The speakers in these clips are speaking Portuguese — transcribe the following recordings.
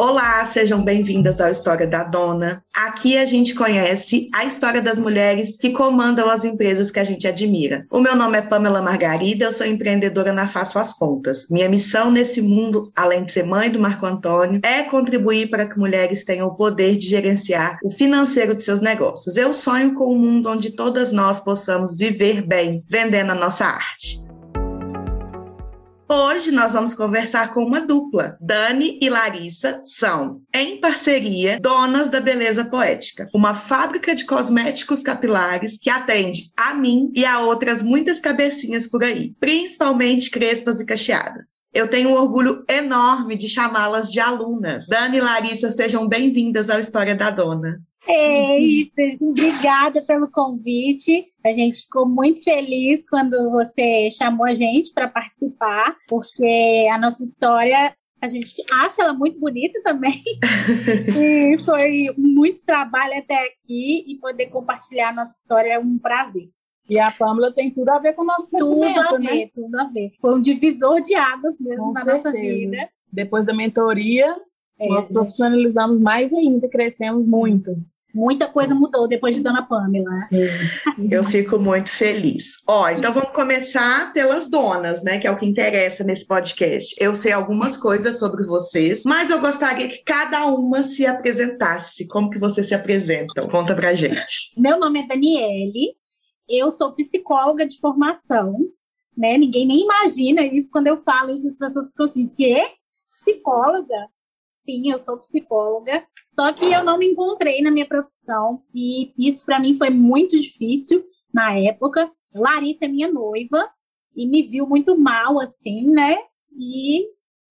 Olá, sejam bem-vindas ao História da Dona. Aqui a gente conhece a história das mulheres que comandam as empresas que a gente admira. O meu nome é Pamela Margarida, eu sou empreendedora na Faço as Contas. Minha missão nesse mundo, além de ser mãe do Marco Antônio, é contribuir para que mulheres tenham o poder de gerenciar o financeiro de seus negócios. Eu sonho com um mundo onde todas nós possamos viver bem, vendendo a nossa arte. Hoje nós vamos conversar com uma dupla. Dani e Larissa são, em parceria, donas da Beleza Poética, uma fábrica de cosméticos capilares que atende a mim e a outras muitas cabecinhas por aí, principalmente crespas e cacheadas. Eu tenho um orgulho enorme de chamá-las de alunas. Dani e Larissa, sejam bem-vindas ao História da Dona. Ei, obrigada pelo convite. A gente ficou muito feliz quando você chamou a gente para participar, porque a nossa história a gente acha ela muito bonita também. e foi muito trabalho até aqui e poder compartilhar a nossa história é um prazer. E a Pâmela tem tudo a ver com o nosso tudo a ver, né? Tudo a ver. Foi um divisor de águas mesmo com na certeza. nossa vida. Depois da mentoria, é, nós profissionalizamos gente... mais ainda, crescemos muito. Muita coisa mudou depois de Dona Pamela. Sim. Eu fico muito feliz. Ó, então vamos começar pelas donas, né? Que é o que interessa nesse podcast. Eu sei algumas coisas sobre vocês, mas eu gostaria que cada uma se apresentasse. Como que vocês se apresentam? Conta pra gente. Meu nome é Daniele, eu sou psicóloga de formação, né? Ninguém nem imagina isso quando eu falo isso, as pessoas ficam assim, quê? Psicóloga? Sim, eu sou psicóloga. Só que eu não me encontrei na minha profissão e isso para mim foi muito difícil na época. Larissa é minha noiva e me viu muito mal assim, né? E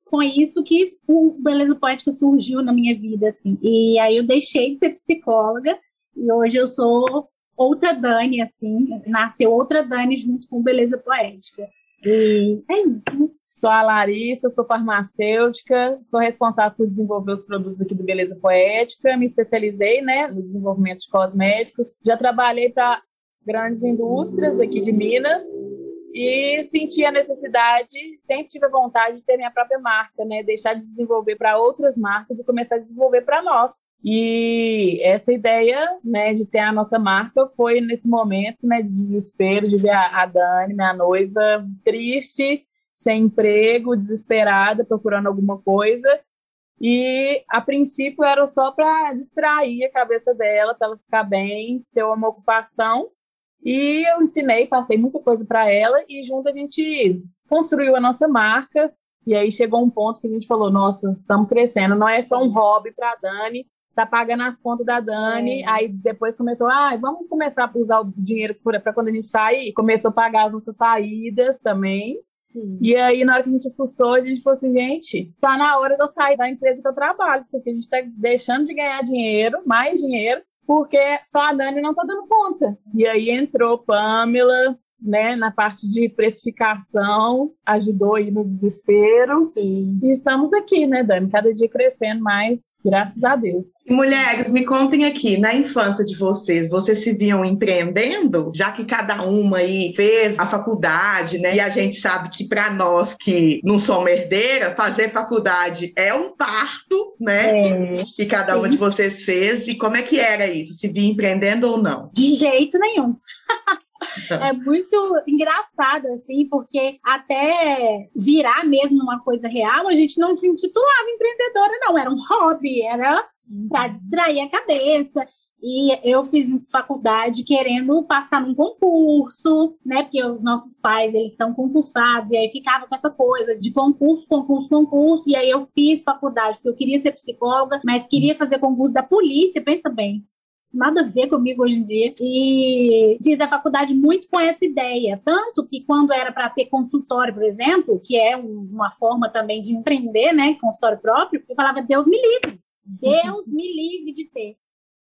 com isso que o Beleza Poética surgiu na minha vida assim. E aí eu deixei de ser psicóloga e hoje eu sou outra Dani assim, nasceu outra Dani junto com Beleza Poética. E é isso. Sou a Larissa, sou farmacêutica, sou responsável por desenvolver os produtos aqui do Beleza Poética, me especializei né, no desenvolvimento de cosméticos, já trabalhei para grandes indústrias aqui de Minas e senti a necessidade, sempre tive a vontade de ter minha própria marca, né, deixar de desenvolver para outras marcas e começar a desenvolver para nós. E essa ideia, né, de ter a nossa marca foi nesse momento, né, de desespero, de ver a, Dani, minha noiva, triste, sem emprego, desesperada, procurando alguma coisa. E a princípio era só para distrair a cabeça dela, para ela ficar bem, ter uma ocupação. E eu ensinei, passei muita coisa para ela e junto a gente construiu a nossa marca. E aí chegou um ponto que a gente falou: nossa, estamos crescendo, não é só um hobby para a Dani, tá pagando as contas da Dani. É. Aí depois começou, ah, vamos começar a usar o dinheiro para quando a gente sair. Começou a pagar as nossas saídas também. Sim. E aí, na hora que a gente assustou, a gente falou assim, gente, tá na hora de eu sair da empresa que eu trabalho, porque a gente tá deixando de ganhar dinheiro, mais dinheiro, porque só a Dani não tá dando conta. E aí entrou Pamela, né, na parte de precificação, ajudou aí no desespero. Sim. E estamos aqui, né, Dani, cada dia crescendo mais, graças a Deus. Mulheres, me contem aqui, na infância de vocês, vocês se viam empreendendo? Já que cada uma aí fez a faculdade, né, e a gente sabe que para nós que não somos herdeira, fazer faculdade é um parto, né, é. que cada uma Sim. de vocês fez. E como é que era isso? Se via empreendendo ou não? De jeito nenhum. é muito engraçado, assim, porque até virar mesmo uma coisa real, a gente não se intitulava empreendedora, não. Era um hobby, era para uhum. distrair a cabeça. E eu fiz faculdade querendo passar num concurso, né? Porque os nossos pais, eles são concursados, e aí ficava com essa coisa de concurso, concurso, concurso. E aí eu fiz faculdade, porque eu queria ser psicóloga, mas queria fazer concurso da polícia, pensa bem nada a ver comigo hoje em dia. E fiz a faculdade muito com essa ideia. Tanto que quando era para ter consultório, por exemplo, que é uma forma também de empreender, né? Consultório próprio, eu falava, Deus me livre. Deus me livre de ter.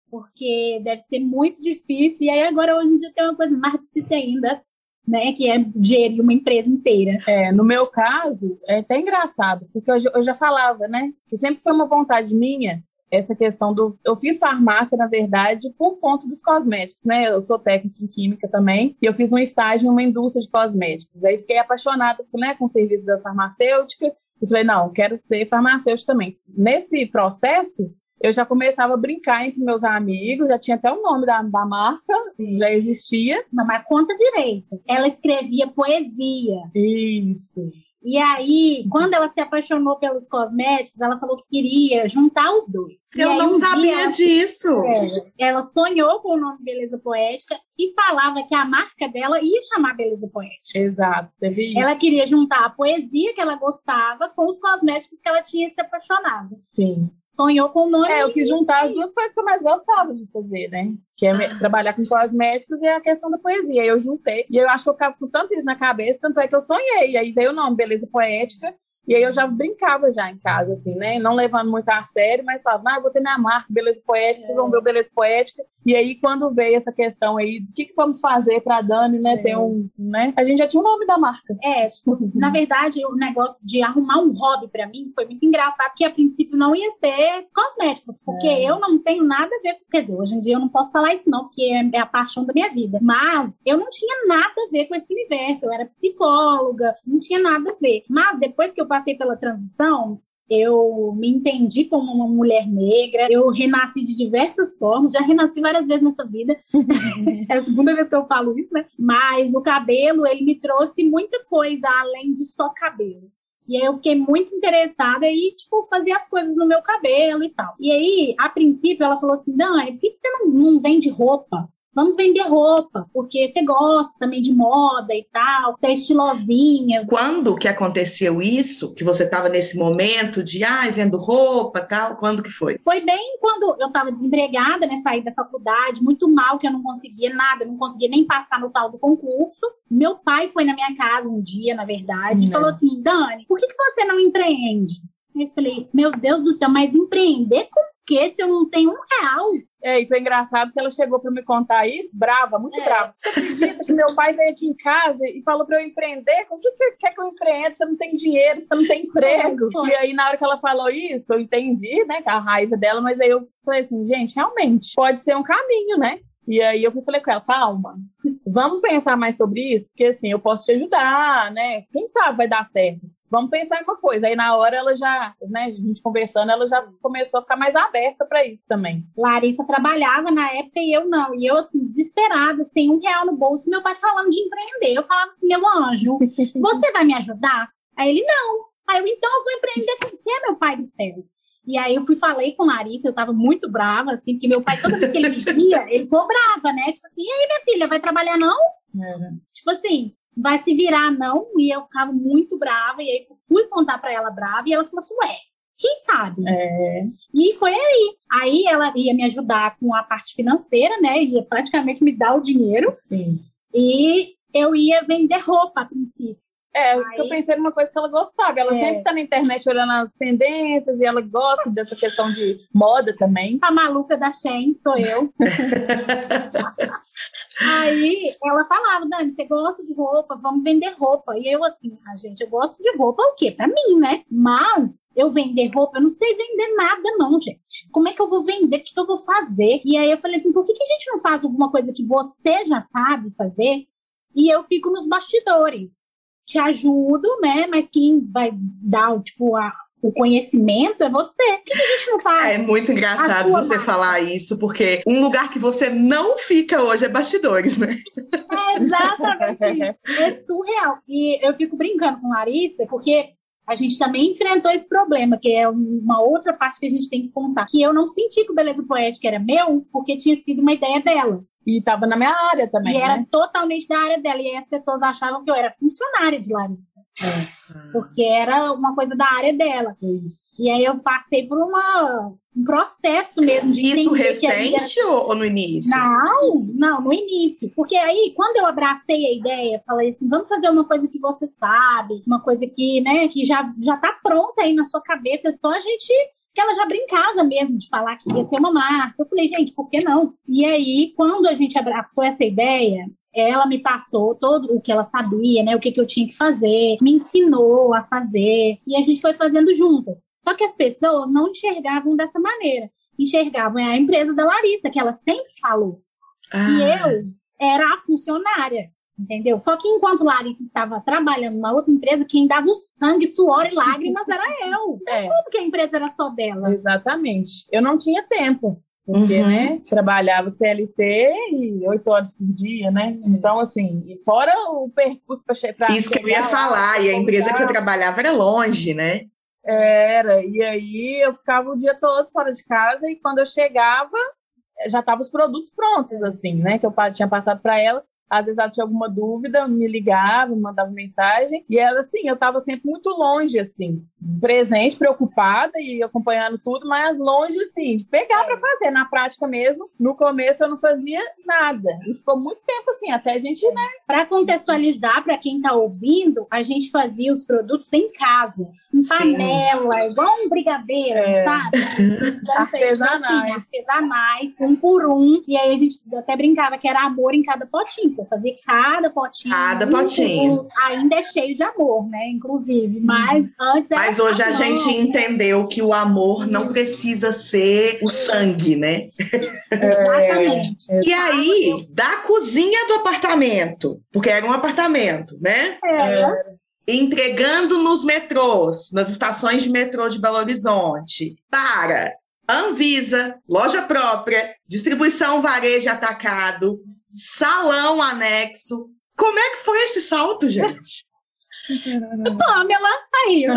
Porque deve ser muito difícil. E aí agora hoje em dia tem uma coisa mais difícil ainda, né, que é gerir uma empresa inteira. É, no meu caso, é até engraçado, porque eu, eu já falava, né, que sempre foi uma vontade minha essa questão do. Eu fiz farmácia, na verdade, por conta dos cosméticos, né? Eu sou técnica em química também, e eu fiz um estágio numa indústria de cosméticos. Aí fiquei apaixonada né, com o serviço da farmacêutica E falei, não, quero ser farmacêutico também. Nesse processo, eu já começava a brincar entre meus amigos, já tinha até o nome da, da marca, já existia. Não, mas conta direito. Ela escrevia poesia. Isso. E aí, quando ela se apaixonou pelos cosméticos, ela falou que queria juntar os dois. Eu aí, não um sabia disso. é, ela sonhou com o nome Beleza Poética e falava que a marca dela ia chamar Beleza Poética. Exato, teve isso. Ela queria juntar a poesia que ela gostava com os cosméticos que ela tinha se apaixonado. Sim. Sonhou com o nome. É, eu quis juntar as duas coisas que eu mais gostava de fazer, né? Que é me- trabalhar com cosméticos e a questão da poesia. Eu juntei. E eu acho que eu ficava com tanto isso na cabeça, tanto é que eu sonhei. E aí veio o nome, Beleza Poética. E aí eu já brincava já em casa, assim, né? Não levando muito a sério, mas falava, ah, eu vou ter minha marca, Beleza Poética, vocês vão ver o Beleza Poética. E aí, quando veio essa questão aí, o que, que vamos fazer pra Dani, né? Ter um, né? A gente já tinha o nome da marca. É, na verdade, o negócio de arrumar um hobby pra mim foi muito engraçado, porque a princípio não ia ser cosméticos, porque É. eu não tenho nada a ver, quer dizer, hoje em dia eu não posso falar isso não, porque é é a paixão da minha vida, mas eu não tinha nada a ver com esse universo, eu era psicóloga, não tinha nada a ver. Mas depois que eu passei pela transição, eu me entendi como uma mulher negra, eu renasci de diversas formas, já renasci várias vezes nessa vida, é a segunda vez que eu falo isso, né? Mas o cabelo, ele me trouxe muita coisa além de só cabelo. E aí eu fiquei muito interessada e, tipo, fazia as coisas no meu cabelo e tal. E aí, a princípio, ela falou assim, Dani, por que você não, não vende roupa? Vamos vender roupa, porque você gosta também de moda e tal, você é estilosinha. Quando que aconteceu isso? Que você estava nesse momento de, ai, vendo roupa tal? Quando que foi? Foi bem quando eu estava desempregada, né? Saí da faculdade, muito mal, que eu não conseguia nada, não conseguia nem passar no tal do concurso. Meu pai foi na minha casa um dia, na verdade, e Uhum. falou assim: Dani, por que, que você não empreende? Eu falei, meu Deus do céu, mas empreender com quê se eu não tenho um real? É, e foi engraçado que ela chegou para me contar isso, brava, muito É. brava. Você acredita que meu pai veio aqui em casa e falou para eu empreender? Com o que que quer que eu empreenda? Você não tem dinheiro, você não tem emprego. Foi. E aí, na hora que ela falou isso, eu entendi, né, a raiva dela, mas aí eu falei assim, gente, realmente, pode ser um caminho, né? E aí eu falei com ela, calma, vamos pensar mais sobre isso, porque assim, eu posso te ajudar, né? Quem sabe vai dar certo. Vamos pensar em uma coisa. Aí na hora ela já, né, a gente conversando, ela já começou a ficar mais aberta para isso também. Larissa trabalhava na época e eu não. E eu, assim, desesperada, sem um real no bolso, meu pai falando de empreender. Eu falava assim, meu anjo, você vai me ajudar? Aí ele, não. Aí eu, então eu vou empreender com o que, meu pai do céu? E aí eu fui, falei com Larissa, eu tava muito brava, assim, porque meu pai, toda vez que ele me via, ele ficou brava, né? Tipo assim, e aí, minha filha, vai trabalhar não? Tipo assim, vai se virar não? E eu ficava muito brava, e aí fui contar pra ela brava, e ela falou assim, ué, quem sabe? É, E foi aí. Aí ela ia me ajudar com a parte financeira, né? Ia praticamente me dar o dinheiro, sim. e eu ia vender roupa a princípio. É, Aí- eu pensei numa coisa que ela gostava. Ela É. sempre tá na internet olhando as tendências e ela gosta dessa questão de moda também. A maluca da Shein sou eu. Aí ela falava, Dani, você gosta de roupa, vamos vender roupa. E eu assim, ah, gente, eu gosto de roupa o quê? Pra mim, né? Mas eu vender roupa, eu não sei vender nada, não, gente. Como é que eu vou vender? O que, que eu vou fazer? E aí eu falei assim, por que, que a gente não faz alguma coisa que você já sabe fazer? E eu fico nos bastidores. Te ajudo, né? Mas quem vai dar, tipo, a, o conhecimento é você. Por que, a gente não faz? É muito engraçado você marca. falar isso, porque um lugar que você não fica hoje é bastidores, né? É exatamente isso. É surreal. E eu fico brincando com Larissa, porque a gente também enfrentou esse problema, que é uma outra parte que a gente tem que contar. Que eu não senti que o Beleza Poética era meu, porque tinha sido uma ideia dela. E tava na minha área também, e era né? totalmente da área dela. E aí as pessoas achavam que eu era funcionária de Larissa, porque era uma coisa da área dela. Isso. E aí eu passei por uma, um processo mesmo de Isso recente ou, ou no início? não, não, no início. Porque aí, quando eu abracei a ideia, falei assim, vamos fazer uma coisa que você sabe, uma coisa que, né, que já, já tá pronta aí na sua cabeça, é só a gente... Que ela já brincava mesmo de falar que ia ter uma marca. Eu falei, gente, por que não? E aí, quando a gente abraçou essa ideia, ela me passou todo o que ela sabia, né? O que, que eu tinha que fazer, me ensinou a fazer, e a gente foi fazendo juntas. Só que as pessoas não enxergavam dessa maneira. Enxergavam é a empresa da Larissa, que ela sempre falou. Ah, E eu era a funcionária. Entendeu? Só que enquanto Larissa estava trabalhando na outra empresa, quem dava o sangue, suor e lágrimas era eu. É. Como que a empresa era só dela? Exatamente. Eu não tinha tempo. Porque, uhum. né, trabalhava CLT e oito horas por dia, né? Então, assim, fora o percurso para chegar. Isso que eu ia falar, e a empresa que você trabalhava era longe, né? Era, e aí eu ficava o dia todo fora de casa, e quando eu chegava, já estavam os produtos prontos, assim, né? Que eu tinha passado para ela. Às vezes ela tinha alguma dúvida, me ligava, me mandava mensagem. E era assim, eu estava sempre muito longe, assim, presente, preocupada e acompanhando tudo, mas longe, assim, de pegar para fazer. Na prática mesmo, no começo eu não fazia nada. E ficou muito tempo assim, até a gente, né? Para contextualizar, para quem está ouvindo, a gente fazia os produtos em casa, em Sim. panela, igual um brigadeiro, é. sabe? artesanais. Assim, artesanais, um por um. E aí a gente até brincava que era amor em cada potinho eu fazia cada potinho. Cada potinho. Ainda é cheio de amor, né? Inclusive. Mas antes era Mas hoje a gente entendeu que o amor não precisa ser o sangue, né? Exatamente. E aí, da cozinha do apartamento, porque era um apartamento, né? É. Entregando nos metrôs, nas estações de metrô de Belo Horizonte, para Anvisa, loja própria, distribuição varejo atacado, salão anexo. Como é que foi esse salto, gente? Pamela, aí.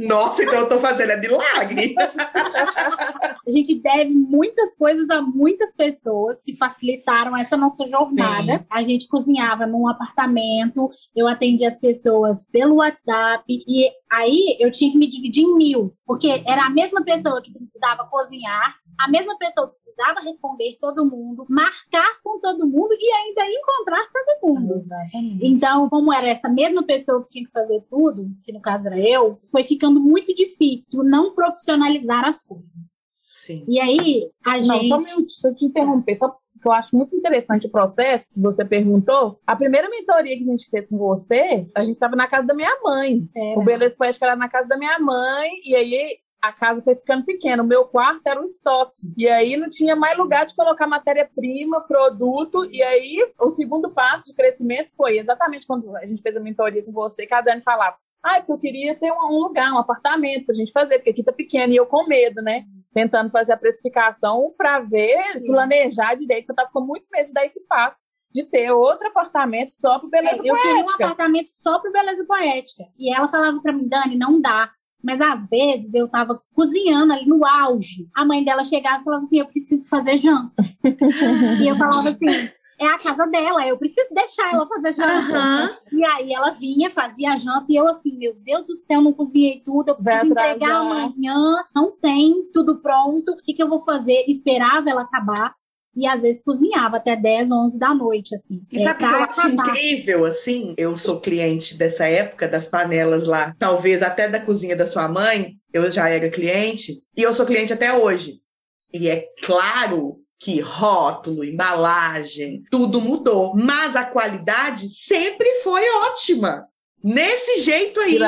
Nossa, então eu tô fazendo é milagre. a gente deve muitas coisas a muitas pessoas que facilitaram essa nossa jornada. Sim. A gente cozinhava num apartamento, eu atendia as pessoas pelo WhatsApp e aí eu tinha que me dividir em mil, porque era a mesma pessoa que precisava cozinhar, a mesma pessoa precisava responder todo mundo, marcar com todo mundo e ainda encontrar todo mundo. Então, como era essa mesma pessoa que tinha que fazer tudo, que no caso era eu, foi ficando muito difícil não profissionalizar as coisas. Sim. E aí, a não, gente. Só, me, só te interromper, só que eu acho muito interessante o processo que você perguntou. A primeira mentoria que a gente fez com você, a gente estava na casa da minha mãe. É. O Beleza Poética era na casa da minha mãe, e aí a casa foi ficando pequena. O meu quarto era um estoque. E aí não tinha mais lugar de colocar matéria-prima, produto. E aí o segundo passo de crescimento foi exatamente quando a gente fez a mentoria com você, que a Dani falava. Ah, porque eu queria ter um, lugar, um apartamento pra gente fazer, porque aqui tá pequeno e eu com medo, né? Tentando fazer a precificação para ver, Sim. planejar direito, eu tava com muito medo de dar esse passo de ter outro apartamento só para beleza é, eu poética. Eu queria um apartamento só para beleza poética. E ela falava para mim, Dani, não dá. Mas às vezes eu estava cozinhando ali no auge. A mãe dela chegava e falava assim: Eu preciso fazer janta. e eu falava assim: É a casa dela, eu preciso deixar ela fazer janta. Uhum. E aí ela vinha, fazia a janta, e eu assim: Meu Deus do céu, não cozinhei tudo, eu preciso entregar amanhã, não tem tudo pronto, o que, que eu vou fazer? Esperava ela acabar e às vezes cozinhava até 10, 11 da noite, assim. E sabe o é, que eu acho incrível, assim? Eu sou cliente dessa época, das panelas lá, talvez até da cozinha da sua mãe, eu já era cliente, e eu sou cliente até hoje. E é claro que rótulo, embalagem, tudo mudou, mas a qualidade sempre foi ótima. Nesse jeito aí.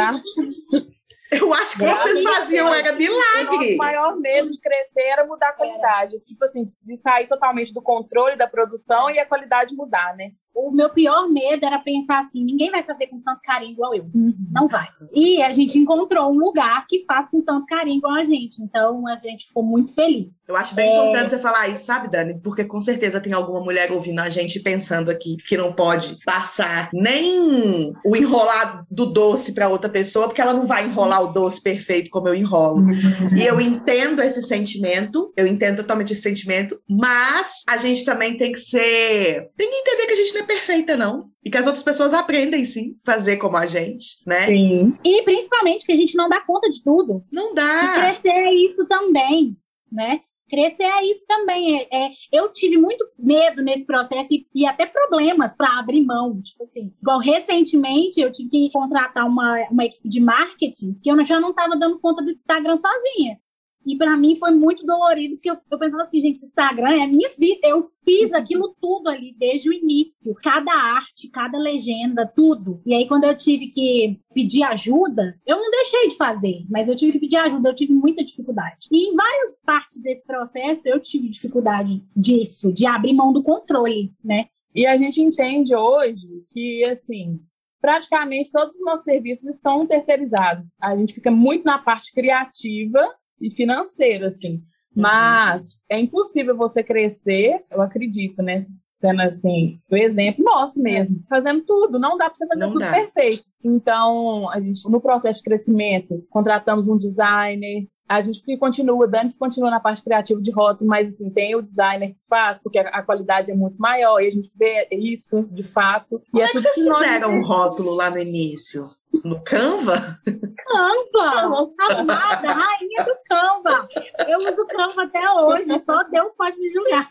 Eu acho que vocês faziam era milagre. O maior medo de crescer era mudar a qualidade. Tipo assim, de sair totalmente do controle da produção e a qualidade mudar, né? O meu pior medo era pensar assim: ninguém vai fazer com tanto carinho igual eu. Uhum. Não vai. E a gente encontrou um lugar que faz com tanto carinho igual a gente. Então a gente ficou muito feliz. Eu acho bem é... importante você falar isso, sabe, Dani? Porque com certeza tem alguma mulher ouvindo a gente pensando aqui que não pode passar nem o enrolar do doce para outra pessoa, porque ela não vai enrolar o doce perfeito como eu enrolo. Uhum. E eu entendo esse sentimento, eu entendo totalmente esse sentimento, mas a gente também tem que ser. Tem que entender que a gente não é perfeita, não. E que as outras pessoas aprendem, sim, fazer como a gente, né? Sim. E principalmente que a gente não dá conta de tudo. Não dá. E crescer é isso também, né? Crescer é isso também. É, é, eu tive muito medo nesse processo e, e até problemas para abrir mão. Tipo assim, igual recentemente eu tive que contratar uma, uma equipe de marketing que eu já não estava dando conta do Instagram sozinha. E para mim foi muito dolorido, porque eu, eu pensava assim, gente, Instagram é a minha vida. Eu fiz aquilo tudo ali desde o início. Cada arte, cada legenda, tudo. E aí, quando eu tive que pedir ajuda, eu não deixei de fazer, mas eu tive que pedir ajuda, eu tive muita dificuldade. E em várias partes desse processo, eu tive dificuldade disso, de abrir mão do controle, né? E a gente entende hoje que, assim, praticamente todos os nossos serviços estão terceirizados. A gente fica muito na parte criativa e financeira, assim. Mas é impossível você crescer, eu acredito, né? Tendo assim, o exemplo nosso mesmo, é. fazendo tudo, não dá para você fazer não tudo dá. perfeito. Então, a gente, no processo de crescimento, contratamos um designer, a gente continua, Dani continua na parte criativa de rótulo, mas assim, tem o designer que faz, porque a, a qualidade é muito maior, e a gente vê isso de fato. Como e é, é que vocês fizeram um rótulo lá no início? No Canva? Canva! Amada, rainha do Canva! Eu uso Canva até hoje, só Deus pode me julgar.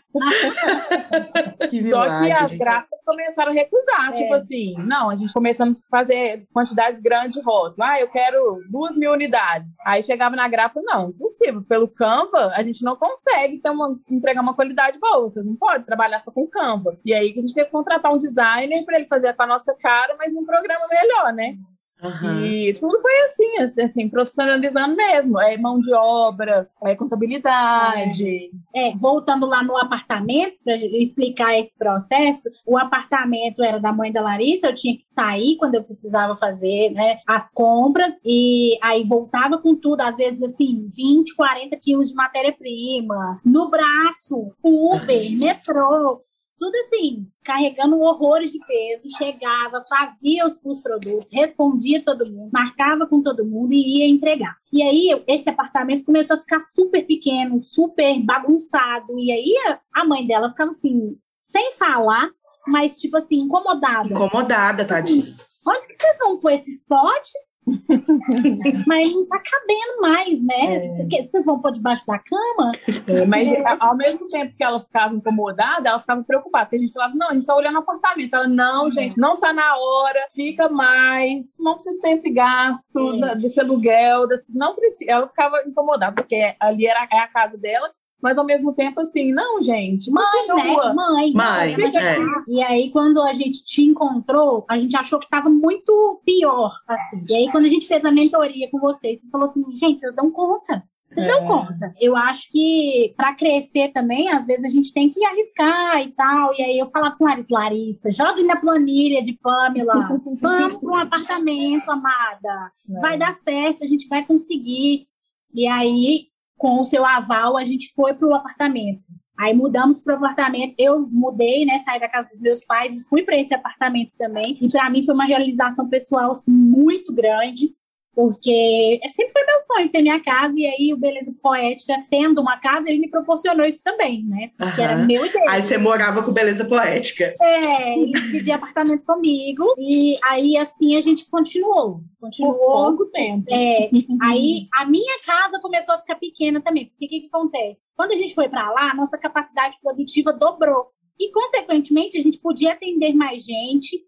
Que só que as gráficas começaram a recusar, é. tipo assim, não, a gente começando a fazer quantidades grandes de rótulo. Ah, eu quero duas mil unidades. Aí chegava na gráfica, não, impossível. Pelo Canva, a gente não consegue ter uma, entregar uma qualidade boa. Você não pode trabalhar só com Canva. E aí que a gente teve que contratar um designer para ele fazer com a nossa cara, mas num programa melhor, né? Uhum. E tudo foi assim, assim, assim, profissionalizando mesmo. É mão de obra, é contabilidade. É, é voltando lá no apartamento, para explicar esse processo, o apartamento era da mãe da Larissa, eu tinha que sair quando eu precisava fazer né, as compras, e aí voltava com tudo, às vezes assim, 20, 40 quilos de matéria-prima, no braço, Uber, metrô tudo assim, carregando horrores de peso, chegava, fazia os, os, produtos, respondia todo mundo, marcava com todo mundo e ia entregar. E aí, esse apartamento começou a ficar super pequeno, super bagunçado. E aí, a mãe dela ficava assim, sem falar, mas tipo assim, incomodada. Incomodada, tadinha. Onde que vocês vão pôr esses potes? mas não tá cabendo mais, né? É. Vocês vão pôr debaixo da cama? É, mas é. ao mesmo tempo que ela ficava incomodada, ela ficava preocupada. Porque a gente falava, não, a gente tá olhando o apartamento. Ela, não, gente, não tá na hora, fica mais, não precisa ter esse gasto desse aluguel, desse, não precisa. Ela ficava incomodada, porque ali era é a casa dela mas ao mesmo tempo assim, não, gente, mãe, né? Mãe, mãe. É. E aí, quando a gente te encontrou, a gente achou que estava muito pior, assim. E aí, quando a gente fez a mentoria com vocês, você falou assim, gente, vocês dão conta. Vocês é. dão conta. Eu acho que para crescer também, às vezes a gente tem que arriscar e tal. E aí eu falava com Larissa, Larissa, jogue na planilha de Pamela. Vamos para um apartamento, amada. É. Vai dar certo, a gente vai conseguir. E aí com o seu aval, a gente foi para o apartamento. Aí mudamos para o apartamento. Eu mudei, né? Saí da casa dos meus pais e fui para esse apartamento também. E para mim foi uma realização pessoal assim, muito grande porque é, sempre foi meu sonho ter minha casa, e aí o Beleza Poética, tendo uma casa, ele me proporcionou isso também, né? Porque uhum. era meu ideia. Aí você morava com Beleza Poética. É, ele dividia apartamento comigo, e aí assim a gente continuou. Continuou. Por pouco tempo. É, aí a minha casa começou a ficar pequena também, porque o que, que acontece? Quando a gente foi para lá, nossa capacidade produtiva dobrou. E, consequentemente, a gente podia atender mais gente,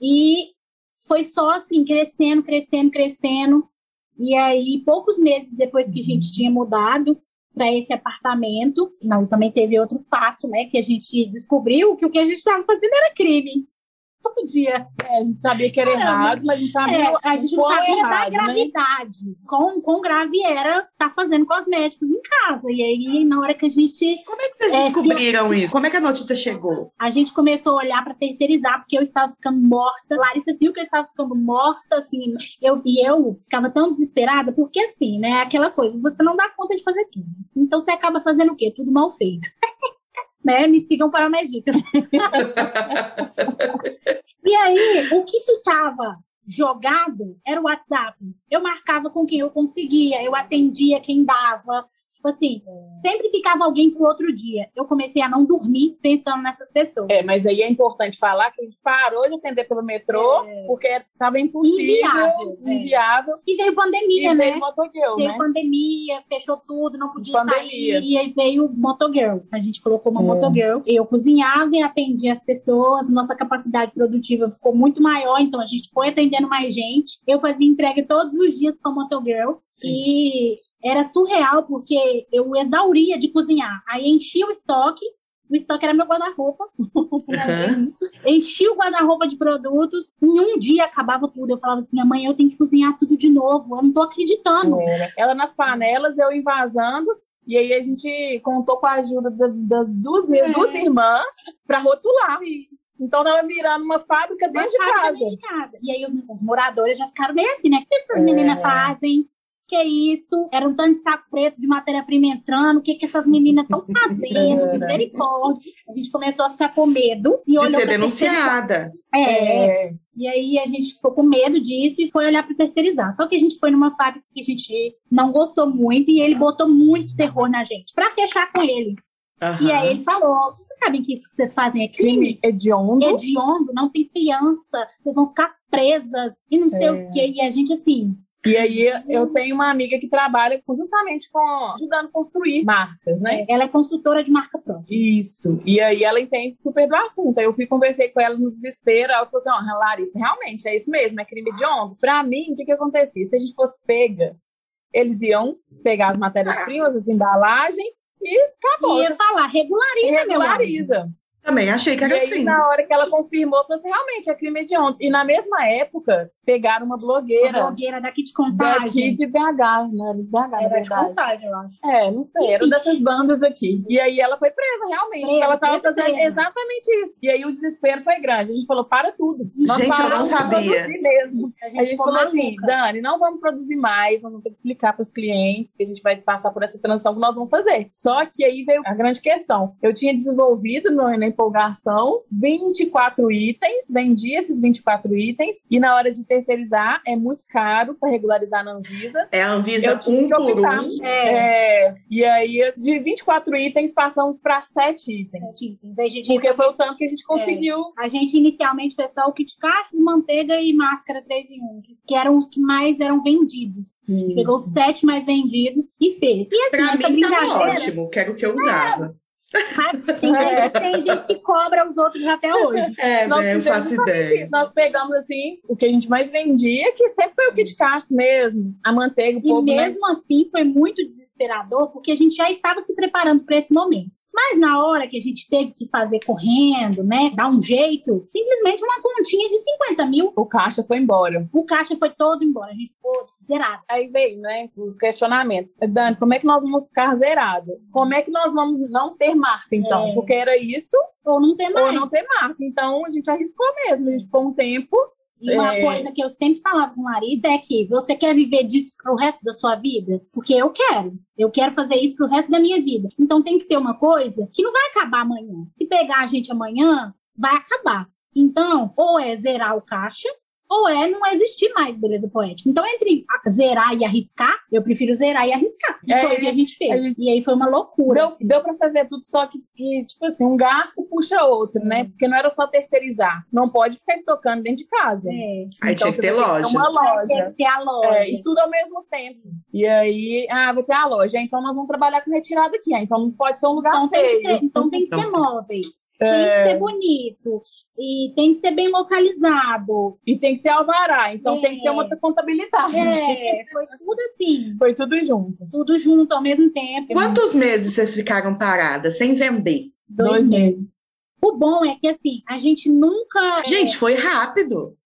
e foi só assim, crescendo, crescendo, crescendo. E aí, poucos meses depois que a gente tinha mudado para esse apartamento, não, também teve outro fato, né? Que a gente descobriu que o que a gente estava fazendo era crime todo dia. É, a gente sabia que era Caramba. errado, mas a gente sabia, é, a gente não sabia errado, da né? gravidade. Né? Quão, quão grave era estar tá fazendo cosméticos em casa. E aí, na hora que a gente. Como é que vocês é, descobriram se... isso? Como é que a notícia chegou? A gente começou a olhar para terceirizar, porque eu estava ficando morta. Larissa viu que eu estava ficando morta, assim. Eu, e eu ficava tão desesperada, porque assim, né? Aquela coisa, você não dá conta de fazer tudo. Então você acaba fazendo o quê? Tudo mal feito. né? Me sigam para mais dicas. e aí, o que ficava jogado era o WhatsApp. Eu marcava com quem eu conseguia, eu atendia quem dava, Tipo assim, é. sempre ficava alguém pro outro dia. Eu comecei a não dormir pensando nessas pessoas. É, mas aí é importante falar que a gente parou de atender pelo metrô é. porque estava impossível, inviável, é. inviável. E veio pandemia, e né? Veio Motogirl, veio né? pandemia, fechou tudo, não podia pandemia. sair. E aí veio Motogirl. A gente colocou uma é. Motogirl. Eu cozinhava e atendia as pessoas. Nossa capacidade produtiva ficou muito maior, então a gente foi atendendo mais gente. Eu fazia entrega todos os dias com a Motogirl. Sim. E era surreal, porque eu exauria de cozinhar. Aí enchia o estoque, o estoque era meu guarda-roupa. Uhum. Enchi o guarda-roupa de produtos. Em um dia acabava tudo. Eu falava assim: amanhã eu tenho que cozinhar tudo de novo. Eu não tô acreditando. É. Ela nas panelas, eu invasando. E aí a gente contou com a ajuda das duas, é. duas irmãs para rotular. Sim. Então tava virando uma fábrica dentro, uma de, fábrica casa. dentro de casa. E aí os, os, moradores já ficaram meio assim, né? O que essas é. meninas fazem? Que isso? Era um tanto de saco preto de matéria-prima entrando, o que, que essas meninas estão fazendo? Misericórdia. A gente começou a ficar com medo. E de ser denunciada. É. é. E aí a gente ficou com medo disso e foi olhar para terceirizar. Só que a gente foi numa fábrica que a gente não gostou muito e ele botou muito terror na gente, para fechar com ele. Uhum. E aí ele falou: vocês sabem que isso que vocês fazem é crime? Hediondo. Hediondo, não tem fiança, vocês vão ficar presas e não sei é. o quê. E a gente assim, e aí eu tenho uma amiga que trabalha justamente com ajudando a construir marcas, né? Ela é consultora de marca própria. Isso. E aí ela entende super do assunto. Aí eu fui conversei com ela no desespero. Ela falou assim: ó, oh, Larissa, realmente é isso mesmo, é crime de onda. Pra mim, o que que acontecia? Se a gente fosse pega, eles iam pegar as matérias-primas, as embalagens e acabou. Ia falar, regulariza, regulariza. Também achei que era e aí, assim. Na hora que ela confirmou, falou assim: realmente é crime de ontem. E na mesma época, pegaram uma blogueira. Uma blogueira daqui de contagem. Daqui de BH, né? De BH, era na verdade. de contagem, eu acho. É, não sei, Enfim. era dessas bandas aqui. E aí ela foi presa, realmente. Presa, ela estava fazendo presa. exatamente isso. E aí o desespero foi grande. A gente falou: para tudo. Nós gente, eu não sabia. Mesmo. A gente, a gente falou assim: Dani, não vamos produzir mais, nós vamos ter que explicar para os clientes que a gente vai passar por essa transição que nós vamos fazer. Só que aí veio a grande questão. Eu tinha desenvolvido no, na empolgação 24 itens, vendi esses 24 itens, e na hora de terceirizar é muito caro para regularizar na Anvisa. É a Anvisa um por um. É, é, e aí, de 24 itens, passamos para 7 itens. 7 itens. A gente porque foi o tanto que a gente conseguiu. É. A gente inicialmente fez só o kit caixas, manteiga e máscara 3 em 1, que eram os que mais eram vendidos. Isso. Pegou os 7 mais vendidos e fez. E assim, pra mim tá ótimo, quero que eu usava. Tem, é. tem, gente que cobra os outros até hoje. É, né? Eu faço ideia. Nós pegamos assim o que a gente mais vendia, que sempre foi o kit cast mesmo, a manteiga, o E povo, mesmo né? assim foi muito desesperador, porque a gente já estava se preparando para esse momento. Mas na hora que a gente teve que fazer correndo, né, dar um jeito, simplesmente uma continha de 50 mil. O caixa foi embora. O caixa foi todo embora, a gente ficou zerado. Aí veio, né, os questionamentos. Dani, como é que nós vamos ficar zerado? Como é que nós vamos não ter marca, então? É. Porque era isso. Ou não ter mais. Ou não ter marca. Então a gente arriscou mesmo. A gente ficou um tempo e uma é... coisa que eu sempre falava com Larissa é que você quer viver disso pro resto da sua vida? Porque eu quero. Eu quero fazer isso pro resto da minha vida. Então tem que ser uma coisa que não vai acabar amanhã. Se pegar a gente amanhã, vai acabar. Então, ou é zerar o caixa, ou é não existir mais beleza poética. Então, entre zerar e arriscar, eu prefiro zerar e arriscar. E é, foi o que a gente fez. A gente... E aí foi uma loucura. Deu, assim. deu para fazer tudo, só que, que, tipo assim, um gasto puxa outro, né? Porque não era só terceirizar. Não pode ficar estocando dentro de casa. É. Aí então, tinha que ter loja. Ter uma loja. Tem que ter a loja. É, e tudo ao mesmo tempo. E aí, ah, vou ter a loja. Então nós vamos trabalhar com retirada aqui. Ah, então não pode ser um lugar então, feio. Tem ter, então tem que ter então, móveis. Tem que é. ser bonito. E tem que ser bem localizado. E tem que ter alvará, então é. tem que ter uma contabilidade. É, foi tudo assim. Foi tudo junto. Tudo junto ao mesmo tempo. Quantos meses vocês ficaram paradas sem vender? Dois, Dois meses. meses. O bom é que assim, a gente nunca. Gente, foi rápido.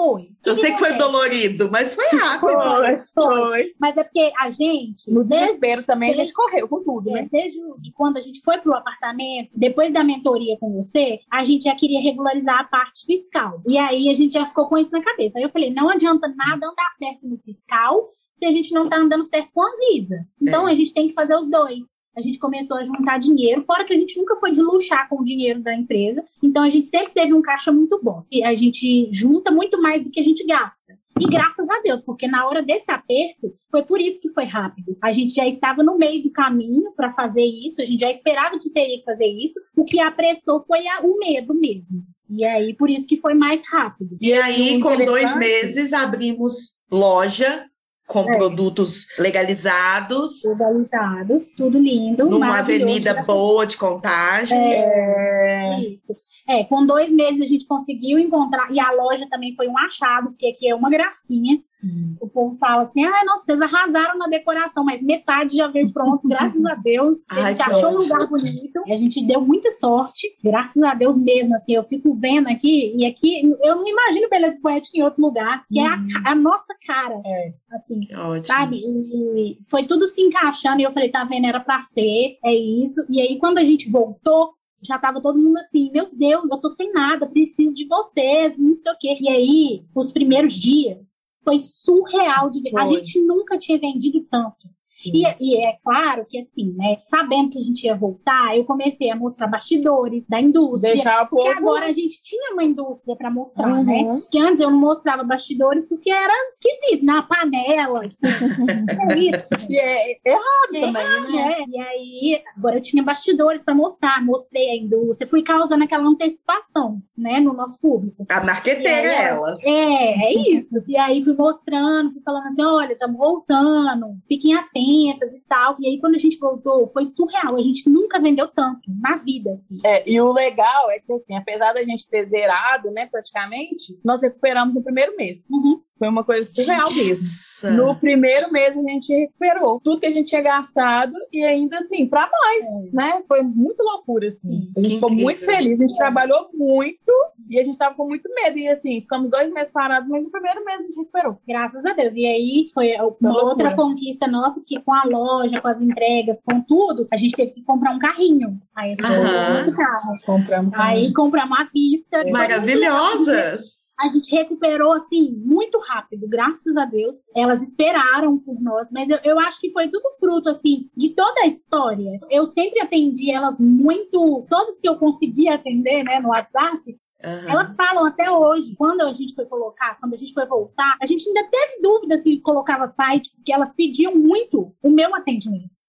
Foi. Eu sei que foi dolorido, mas foi rápido. Foi, foi. Mas é porque a gente. No desespero também a gente correu com tudo, né? Desde de quando a gente foi para o apartamento, depois da mentoria com você, a gente já queria regularizar a parte fiscal. E aí a gente já ficou com isso na cabeça. Aí eu falei: não adianta nada andar certo no fiscal se a gente não está andando certo com a Visa. Então é. a gente tem que fazer os dois a gente começou a juntar dinheiro, fora que a gente nunca foi de luxar com o dinheiro da empresa, então a gente sempre teve um caixa muito bom. E a gente junta muito mais do que a gente gasta. E graças a Deus, porque na hora desse aperto, foi por isso que foi rápido. A gente já estava no meio do caminho para fazer isso, a gente já esperava que teria que fazer isso. O que apressou foi a, o medo mesmo. E aí, por isso que foi mais rápido. E aí, com dois meses, abrimos loja com é. produtos legalizados. Legalizados, tudo lindo. Numa avenida boa de contagem. É, isso. É, com dois meses a gente conseguiu encontrar, e a loja também foi um achado, porque aqui é uma gracinha. Hum. O povo fala assim: ah, nossa, vocês arrasaram na decoração, mas metade já veio pronto, graças a Deus. A gente achou ótimo. um lugar bonito, e a gente deu muita sorte, graças a Deus mesmo. Assim, eu fico vendo aqui, e aqui eu não imagino beleza poética em outro lugar, que hum. é a, uhum. a, nossa cara. É. Assim, Ótimo. sabe? E foi tudo se encaixando, e eu falei: tá vendo, era pra ser, é isso. E aí, quando a gente voltou, já tava todo mundo assim, meu Deus, eu tô sem nada, preciso de vocês, não sei o quê. E aí, os primeiros dias, foi surreal de ver. Foi. A gente nunca tinha vendido tanto. E, e, é claro que, assim, né, sabendo que a gente ia voltar, eu comecei a mostrar bastidores da indústria. Deixar porque pouco... agora a gente tinha uma indústria para mostrar, uhum. né? Porque antes eu não mostrava bastidores porque era esquisito, na panela. Tipo, é isso. E é, é errado é também, errado, né? É. E aí, agora eu tinha bastidores para mostrar, mostrei a indústria, fui causando aquela antecipação, né, no nosso público. A marqueteira é ela. É, é isso. E aí fui mostrando, fui falando assim: olha, estamos voltando, fiquem atentos ferramentas e tal. E aí, quando a gente voltou, foi surreal. A gente nunca vendeu tanto na vida, assim. É, e o legal é que, assim, apesar da gente ter zerado, né, praticamente, nós recuperamos no primeiro mês. Uhum. Foi uma coisa surreal mesmo. No primeiro mês a gente recuperou tudo que a gente tinha gastado e ainda assim, para nós, é. né? Foi muito loucura, assim. A gente ficou muito feliz, a gente trabalhou muito e a gente tava com muito medo. E assim, ficamos dois meses parados, mas no primeiro mês a gente recuperou. Graças a Deus. E aí foi uma outra conquista nossa, que com a loja, com as entregas, com tudo, a gente teve que comprar um carrinho. Aí a gente comprou nosso carro. Compramos. Aí compramos à vista. Maravilhosas! A gente recuperou assim muito rápido, graças a Deus. Elas esperaram por nós, mas eu, eu acho que foi tudo fruto assim de toda a história. Eu sempre atendi elas muito, todas que eu conseguia atender, né, no WhatsApp, Uhum. Elas falam até hoje, quando a gente foi colocar, quando a gente foi voltar, a gente ainda teve dúvida se colocava site, porque elas pediam muito o meu atendimento.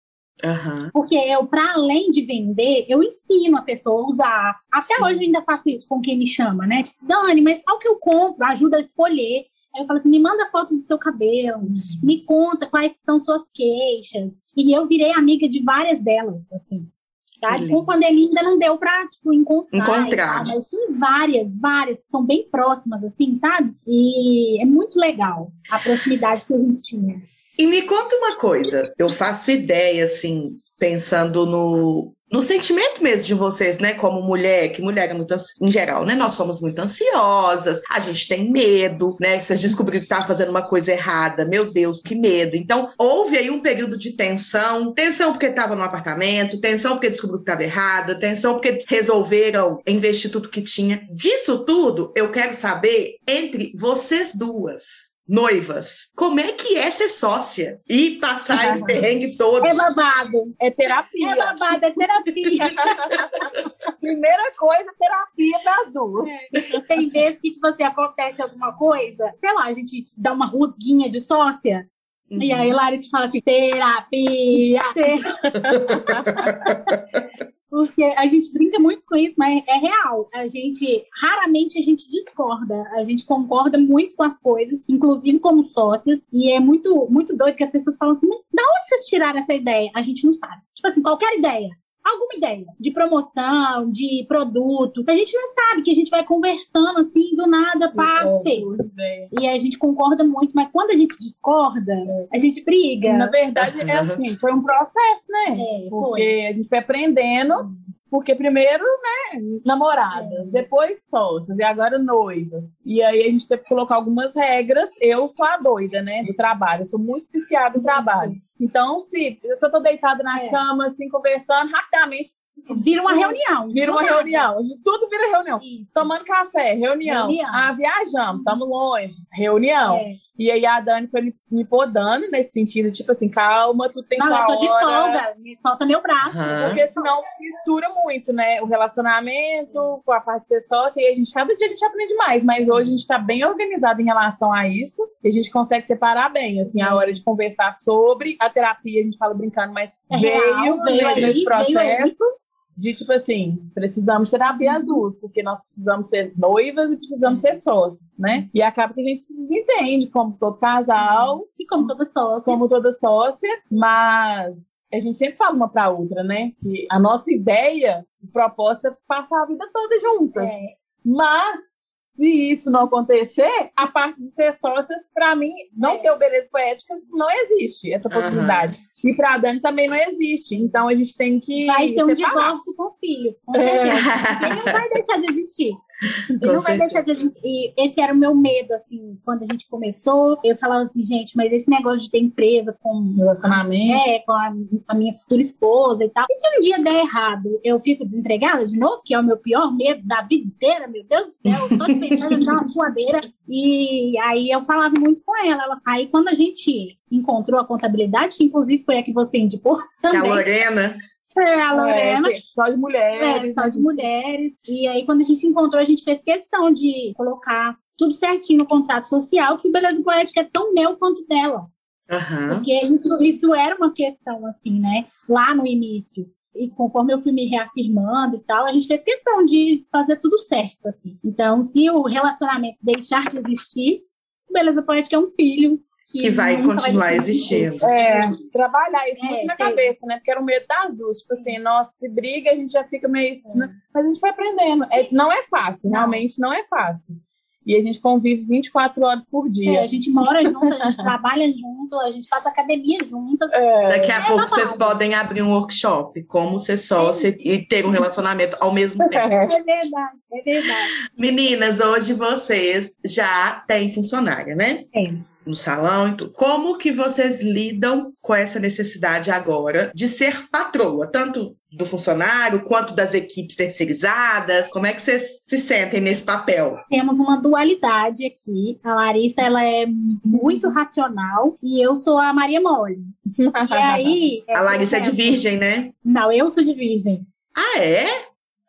Uhum. Porque eu, para além de vender, eu ensino a pessoa a usar. Até Sim. hoje eu ainda faço isso com quem me chama, né? Tipo, Dani, mas qual que eu compro? Ajuda a escolher. Aí eu falo assim: me manda foto do seu cabelo, me conta quais são suas queixas. E eu virei amiga de várias delas, assim. Tá? Com pandemia ainda não deu para tipo, encontrar. Encontrar. Mas tem várias, várias que são bem próximas, assim, sabe? E é muito legal a proximidade que a gente tinha. E me conta uma coisa, eu faço ideia, assim, pensando no, no sentimento mesmo de vocês, né, como mulher, que mulher é muito, em geral, né, nós somos muito ansiosas, a gente tem medo, né, vocês descobriram que tá fazendo uma coisa errada, meu Deus, que medo. Então, houve aí um período de tensão, tensão porque estava no apartamento, tensão porque descobriu que estava errada, tensão porque resolveram investir tudo que tinha. Disso tudo, eu quero saber entre vocês duas noivas. Como é que é ser sócia e passar esse perrengue todo? É babado, é terapia. É babado, é terapia. Primeira coisa, terapia das duas. É. Tem vezes que, tipo assim, acontece alguma coisa, sei lá, a gente dá uma rusguinha de sócia, Uhum. E aí Larissa fala assim, terapia, terapia. Porque a gente brinca muito com isso, mas é real. A gente, raramente a gente discorda. A gente concorda muito com as coisas, inclusive como sócias. E é muito, muito doido que as pessoas falam assim, mas da onde vocês tiraram essa ideia? A gente não sabe. Tipo assim, qualquer ideia alguma ideia de promoção, de produto. A gente não sabe, que a gente vai conversando assim, do nada, pá, fez. E a gente concorda muito, mas quando a gente discorda, a gente briga. Na verdade, é assim, foi um processo, né? É, Porque foi. a gente foi aprendendo. Porque primeiro, né, namoradas, é. depois sócias e agora noivas. E aí a gente teve que colocar algumas regras. Eu sou a doida, né, do trabalho. Eu sou muito viciada no trabalho. Então, se eu só tô deitada na é. cama, assim, conversando, rapidamente Vira uma reunião. Vira uma reunião. De tudo vira reunião. Isso. Tomando café, reunião. reunião. Ah, viajamos, estamos longe, reunião. É. E aí a Dani foi me, me podando nesse sentido, tipo assim, calma, tu tem Não, sua eu tô hora. de folga, me solta meu braço. Uhum. Porque senão mistura muito, né? O relacionamento com a parte de ser sócia, e a gente, cada dia a gente aprende mais, mas hoje a gente tá bem organizado em relação a isso, e a gente consegue separar bem, assim, a hora de conversar sobre a terapia, a gente fala brincando, mas é veio, real, veio, veio nesse processo. Veio de tipo assim, precisamos terapia azul, porque nós precisamos ser noivas e precisamos ser sócios, né? E acaba que a gente se desentende, como todo casal. E como toda sócia. Como toda sócia, mas a gente sempre fala uma para outra, né? Que a nossa ideia, a proposta é passar a vida toda juntas. É. Mas se isso não acontecer, a parte de ser sócios, para mim, não é. ter o beleza poética não existe essa possibilidade. Uhum. E para a Dani também não existe. Então a gente tem que. Vai ser um divórcio com filhos, com certeza. É. Ele não vai deixar de existir. Não vai deixar de existir. E esse era o meu medo, assim, quando a gente começou. Eu falava assim, gente, mas esse negócio de ter empresa com relacionamento, é, com a, a minha futura esposa e tal. E se um dia der errado, eu fico desempregada de novo, que é o meu pior medo da vida inteira, meu Deus do céu, só de pensar em uma voadeira. E aí eu falava muito com ela. ela. Aí quando a gente encontrou a contabilidade, que inclusive foi a que você indicou também. A Lorena. É, a Lorena. É, só de mulheres. É, só de mulheres. E aí, quando a gente encontrou, a gente fez questão de colocar tudo certinho no contrato social, que Beleza Poética é tão meu quanto dela. Uhum. Porque isso, isso era uma questão, assim, né? Lá no início. E conforme eu fui me reafirmando e tal, a gente fez questão de fazer tudo certo, assim. Então, se o relacionamento deixar de existir, Beleza Poética é um filho que, que vai continuar vai existindo. É, trabalhar isso é, muito na cabeça, né? Porque era o medo das duas. Tipo assim, nossa, se briga, a gente já fica meio. É. Mas a gente foi aprendendo. É, não é fácil, não. realmente não é fácil. E a gente convive 24 horas por dia. É, a gente mora junto, a gente trabalha junto, a gente faz academia juntas. É. Daqui a é pouco vocês podem abrir um workshop, como ser sócio é. e ter um relacionamento ao mesmo tempo. É verdade, é verdade. Meninas, hoje vocês já têm funcionária, né? Temos. No salão e tudo. Como que vocês lidam com essa necessidade agora de ser patroa, tanto do funcionário, quanto das equipes terceirizadas? Como é que vocês se sentem nesse papel? Temos uma dualidade aqui. A Larissa, ela é muito racional e eu sou a Maria Mole. E aí... a Larissa é de virgem, né? Não, eu sou de virgem. Ah, é?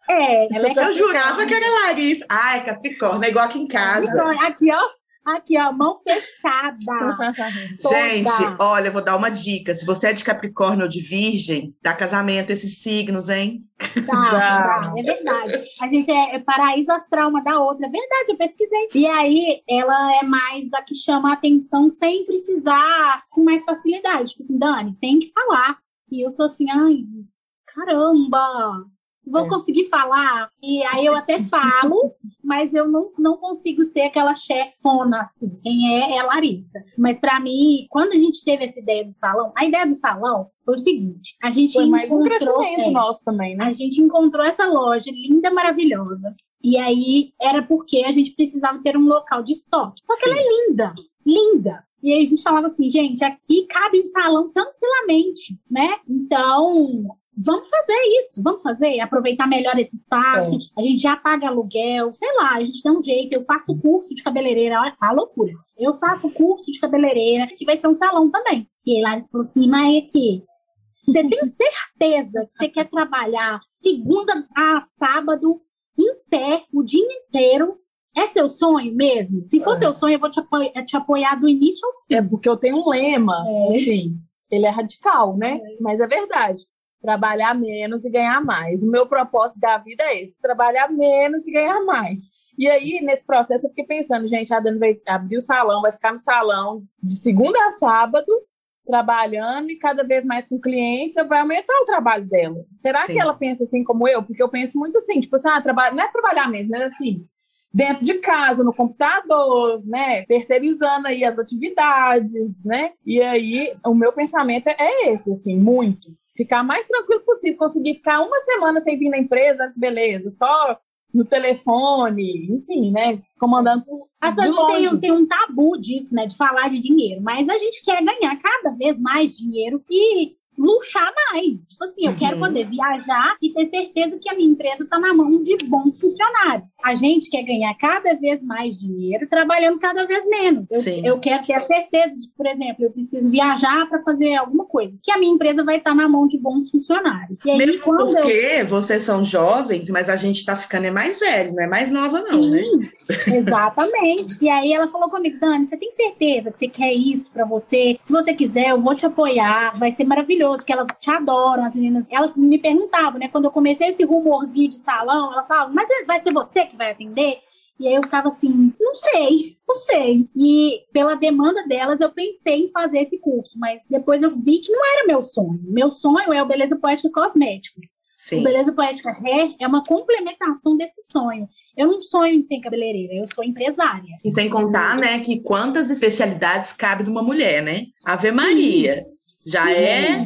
É, ela é Eu jurava que era Larissa. Ah, é Capricórnio, é igual aqui em casa. Aqui, ó. Aqui, ó, mão fechada. Gente, olha, eu vou dar uma dica. Se você é de Capricórnio ou de Virgem, dá casamento esses signos, hein? Dá, dá, é verdade. A gente é, é paraíso astral uma da outra. É verdade, eu pesquisei. E aí, ela é mais a que chama a atenção sem precisar com mais facilidade. Tipo assim, Dani, tem que falar. E eu sou assim, ai, caramba, vou é. conseguir falar. E aí eu até falo, mas eu não, não consigo ser aquela chefona, assim. Quem é, é a Larissa. Mas para mim, quando a gente teve essa ideia do salão, a ideia do salão foi o seguinte: a gente foi mais encontrou, um crescimento é, nosso também, né? A gente encontrou essa loja linda, maravilhosa. E aí era porque a gente precisava ter um local de estoque. Só que Sim. ela é linda, linda. E aí a gente falava assim, gente, aqui cabe um salão tranquilamente, né? Então, vamos fazer isso, vamos fazer, aproveitar melhor esse espaço, é. a gente já paga aluguel, sei lá, a gente dá um jeito, eu faço curso de cabeleireira, olha a loucura. Eu faço curso de cabeleireira, que vai ser um salão também. E aí lá falou assim, mas é que você tem certeza que você quer trabalhar segunda a sábado em pé o dia inteiro é seu sonho mesmo? Se for é. seu sonho, eu vou te apoiar, te apoiar do início ao fim. É porque eu tenho um lema, é. assim, ele é radical, né? É. Mas é verdade trabalhar menos e ganhar mais. O meu propósito da vida é esse: trabalhar menos e ganhar mais. E aí, nesse processo, eu fiquei pensando, gente, a Dani vai abrir o salão, vai ficar no salão de segunda a sábado, trabalhando e cada vez mais com clientes, vai aumentar o trabalho dela. Será Sim. que ela pensa assim como eu? Porque eu penso muito assim, tipo assim, ah, trabalho, não é trabalhar mesmo, mas assim, dentro de casa, no computador, né? Terceirizando aí as atividades, né? E aí, o meu pensamento é esse, assim, muito ficar mais tranquilo possível, conseguir ficar uma semana sem vir na empresa, beleza, só no telefone, enfim, né? Comandando. As pessoas têm, têm um tabu disso, né? De falar de dinheiro, mas a gente quer ganhar cada vez mais dinheiro e luxar mais. Tipo assim, eu uhum. quero poder viajar e ter certeza que a minha empresa está na mão de bons funcionários. A gente quer ganhar cada vez mais dinheiro trabalhando cada vez menos. Eu, Sim. eu quero ter a certeza de, por exemplo, eu preciso viajar para fazer alguma coisa, que a minha empresa vai estar tá na mão de bons funcionários. E aí, Mesmo porque eu... vocês são jovens, mas a gente está ficando é mais velho, não é mais nova não, né? Sim, né? Exatamente. e aí ela falou comigo, Dani, você tem certeza que você quer isso para você? Se você quiser, eu vou te apoiar, vai ser maravilhoso maravilhoso, porque elas te adoram, as meninas. Elas me perguntavam, né? Quando eu comecei esse rumorzinho de salão, elas falavam, mas vai ser você que vai atender? E aí eu ficava assim, não sei, não sei. E pela demanda delas, eu pensei em fazer esse curso, mas depois eu vi que não era meu sonho. Meu sonho é o Beleza Poética Cosméticos. Sim. O Beleza Poética Hair é uma complementação desse sonho. Eu não sonho em ser cabeleireira, eu sou empresária. E sem contar, né, que quantas especialidades cabe de uma mulher, né? Ave Maria. Sim. Já é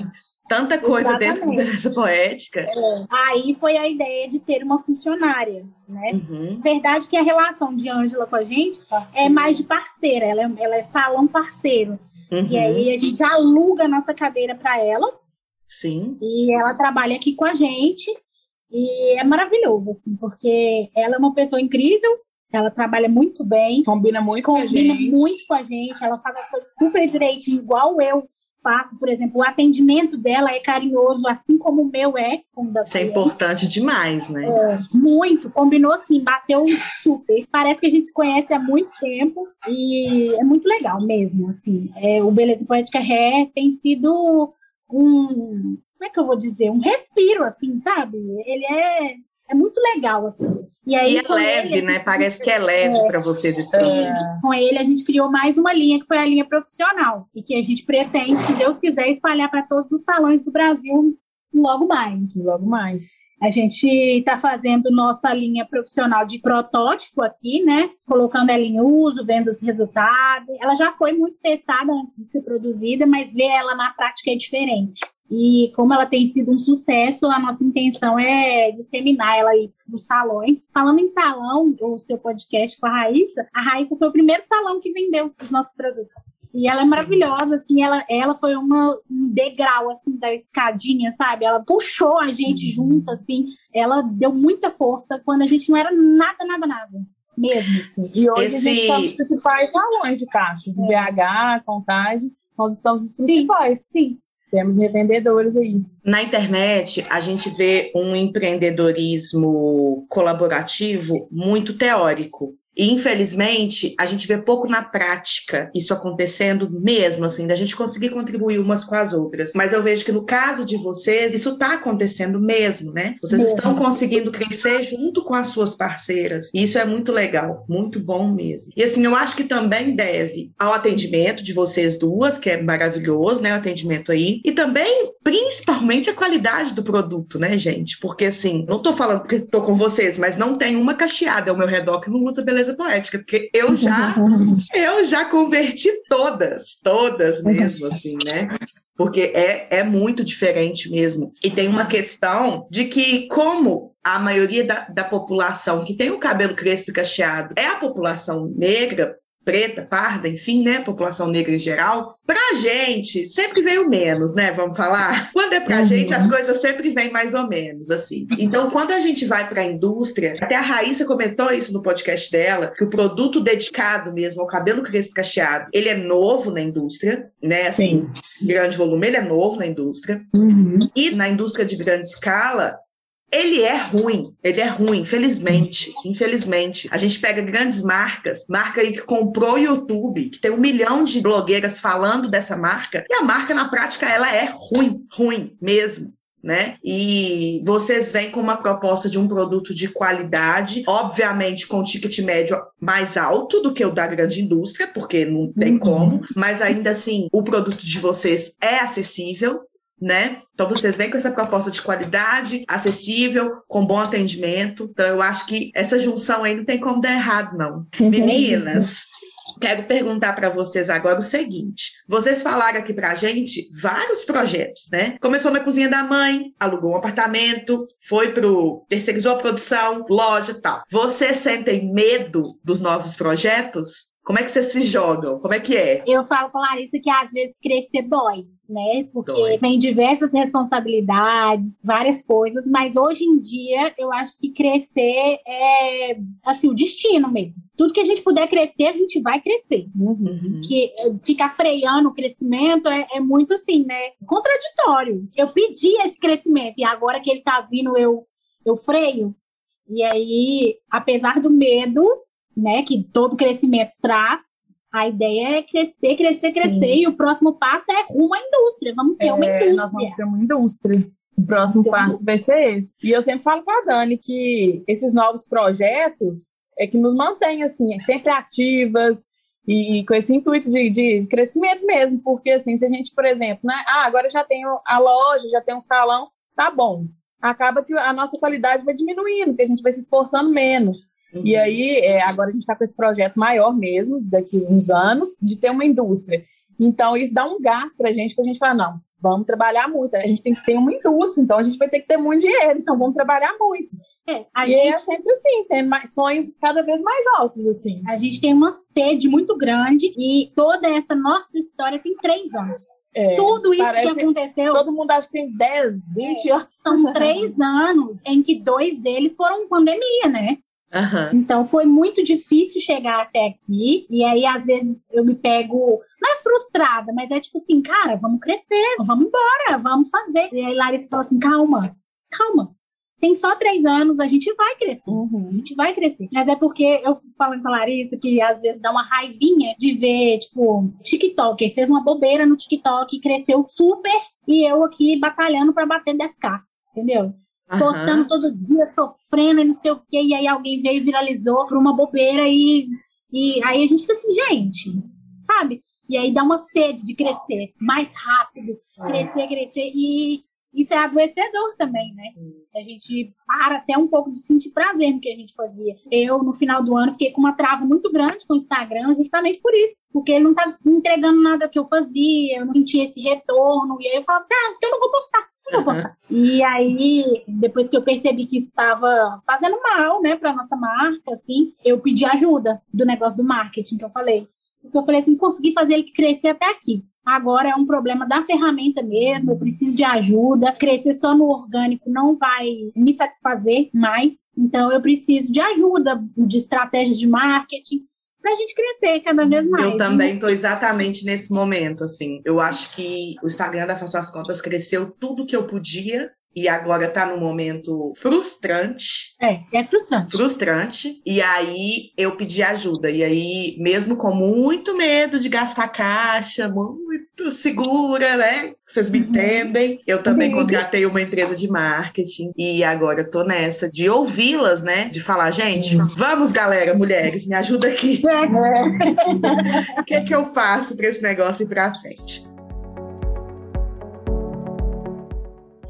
tanta coisa Exatamente. dentro da beleza poética. É. Aí foi a ideia de ter uma funcionária, né? Uhum. Verdade que a relação de Ângela com a gente é mais de parceira, ela é, ela é salão parceiro. Uhum. E aí a gente aluga a nossa cadeira para ela. Sim. E ela trabalha aqui com a gente. E é maravilhoso, assim, porque ela é uma pessoa incrível, ela trabalha muito bem. Combina muito combina com a gente. Combina muito com a gente. Ela faz as coisas super direitinho, igual eu faço, por exemplo, o atendimento dela é carinhoso, assim como o meu é. Isso é importante demais, né? É, muito, combinou assim, bateu super. Parece que a gente se conhece há muito tempo e é muito legal mesmo, assim. É, o Beleza Poética Ré tem sido um, como é que eu vou dizer, um respiro, assim, sabe? Ele é é muito legal, assim. E, aí, e é leve, ele, né? Parece que é leve é, para vocês projeto. É, com ele, a gente criou mais uma linha, que foi a linha profissional. E que a gente pretende, se Deus quiser, espalhar para todos os salões do Brasil logo mais. Logo mais. A gente está fazendo nossa linha profissional de protótipo aqui, né? Colocando ela em uso, vendo os resultados. Ela já foi muito testada antes de ser produzida, mas ver ela na prática é diferente. E como ela tem sido um sucesso, a nossa intenção é disseminar ela aí para os salões. Falando em salão, o seu podcast com a Raíssa, a Raíssa foi o primeiro salão que vendeu os nossos produtos. E ela é maravilhosa, assim, ela, ela foi uma, um degrau, assim, da escadinha, sabe? Ela puxou a gente uhum. junto, assim, ela deu muita força quando a gente não era nada, nada, nada. Mesmo. Assim. E hoje Esse... a gente está nos principais salões de caixa, de BH, Contagem, nós estamos nos principais. Sim, sim. Temos revendedores aí. Na internet, a gente vê um empreendedorismo colaborativo muito teórico. E, infelizmente, a gente vê pouco na prática isso acontecendo mesmo, assim, da gente conseguir contribuir umas com as outras. Mas eu vejo que no caso de vocês, isso está acontecendo mesmo, né? Vocês mesmo. estão conseguindo crescer junto com as suas parceiras. E isso é muito legal, muito bom mesmo. E, assim, eu acho que também deve ao atendimento de vocês duas, que é maravilhoso, né? O atendimento aí. E também, principalmente, a qualidade do produto, né, gente? Porque, assim, não estou falando porque estou com vocês, mas não tem uma cacheada ao meu redor que não usa beleza poética, porque eu já eu já converti todas, todas mesmo, assim, né? Porque é, é muito diferente mesmo. E tem uma questão de que, como a maioria da, da população que tem o cabelo crespo e cacheado é a população negra, preta, parda, enfim, né, população negra em geral, pra gente sempre veio menos, né, vamos falar? Quando é pra uhum. gente, as coisas sempre vêm mais ou menos, assim. Então, quando a gente vai pra indústria, até a Raíssa comentou isso no podcast dela, que o produto dedicado mesmo ao cabelo crespo cacheado, ele é novo na indústria, né, assim, Sim. grande volume, ele é novo na indústria. Uhum. E na indústria de grande escala, ele é ruim, ele é ruim, infelizmente. Infelizmente. A gente pega grandes marcas, marca aí que comprou o YouTube, que tem um milhão de blogueiras falando dessa marca, e a marca, na prática, ela é ruim, ruim mesmo. Né? E vocês vêm com uma proposta de um produto de qualidade, obviamente com ticket médio mais alto do que o da grande indústria, porque não tem uhum. como, mas ainda assim o produto de vocês é acessível, né? Então vocês vêm com essa proposta de qualidade, acessível, com bom atendimento. Então eu acho que essa junção aí não tem como dar errado, não. Meninas, quero perguntar para vocês agora o seguinte: vocês falaram aqui para a gente vários projetos, né? Começou na cozinha da mãe, alugou um apartamento, foi pro terceirizou a produção, loja, tal. Vocês sentem medo dos novos projetos? Como é que vocês se jogam? Como é que é? Eu falo com a Larissa que às vezes crescer dói, né? Porque dói. tem diversas responsabilidades, várias coisas, mas hoje em dia eu acho que crescer é assim, o destino mesmo. Tudo que a gente puder crescer, a gente vai crescer. Uhum. Que ficar freando o crescimento é, é muito assim, né? Contraditório. Eu pedi esse crescimento e agora que ele tá vindo, eu, eu freio. E aí, apesar do medo, né, que todo crescimento traz, a ideia é crescer, crescer, crescer, Sim. e o próximo passo é rumo à indústria. Vamos ter é, uma indústria. Nós vamos ter uma indústria. O próximo então, passo vai ser esse. E eu sempre falo com a Dani que esses novos projetos é que nos mantém assim, sempre ativas e, com esse intuito de, de, crescimento mesmo, porque assim, se a gente, por exemplo, né, ah, agora já tenho a loja, já tenho um salão, tá bom. acaba que a nossa qualidade vai diminuindo, porque a gente vai se esforçando menos. Uhum. E aí, é, agora a gente está com esse projeto maior mesmo, daqui uns anos, de ter uma indústria. Então, isso dá um gás para a gente, para a gente falar, não, vamos trabalhar muito. A gente tem que ter uma indústria, então a gente vai ter que ter muito dinheiro, então vamos trabalhar muito. É, a e é gente é sempre assim, tem mais, sonhos cada vez mais altos, assim. A gente tem uma sede muito grande e toda essa nossa história tem três anos. É, Tudo isso que aconteceu. Todo mundo acha que tem 10, 20 é, anos. São três anos em que dois deles foram pandemia, né? Uhum. Então foi muito difícil chegar até aqui. E aí, às vezes, eu me pego, não é frustrada, mas é tipo assim, cara, vamos crescer, vamos embora, vamos fazer. E aí Larissa fala assim: calma, calma. Tem só três anos, a gente vai crescer. Uhum. A gente vai crescer. Mas é porque eu falo com a Larissa que às vezes dá uma raivinha de ver, tipo, TikTok. Fez uma bobeira no TikTok, cresceu super, e eu aqui batalhando para bater 10k. Entendeu? Uhum. postando todo dia, sofrendo e não sei o quê, e aí alguém veio e viralizou por uma bobeira e, e aí a gente fica assim, gente, sabe? E aí dá uma sede de crescer mais rápido, crescer, crescer, e isso é adoecedor também, né? A gente para até um pouco de sentir prazer no que a gente fazia. Eu, no final do ano, fiquei com uma trava muito grande com o Instagram, justamente por isso. Porque ele não estava entregando nada que eu fazia, eu não sentia esse retorno. E aí eu falava assim: ah, então eu não vou postar. E aí, depois que eu percebi que isso estava fazendo mal, né, para nossa marca, assim, eu pedi ajuda do negócio do marketing que eu falei. Porque eu falei assim, consegui fazer ele crescer até aqui. Agora é um problema da ferramenta mesmo, eu preciso de ajuda. Crescer só no orgânico não vai me satisfazer mais. Então eu preciso de ajuda, de estratégias de marketing para a gente crescer cada vez mais. Eu também estou exatamente nesse momento, assim. Eu acho que o Instagram da Faço as Contas cresceu tudo que eu podia e agora está num momento frustrante. É, é frustrante. Frustrante. E aí eu pedi ajuda. E aí, mesmo com muito medo de gastar caixa, muito segura, né? Vocês me uhum. entendem. Eu também Sim. contratei uma empresa de marketing e agora eu tô nessa de ouvi-las, né? De falar, gente, uhum. vamos, galera, mulheres, me ajuda aqui. O que é que eu faço para esse negócio ir para frente?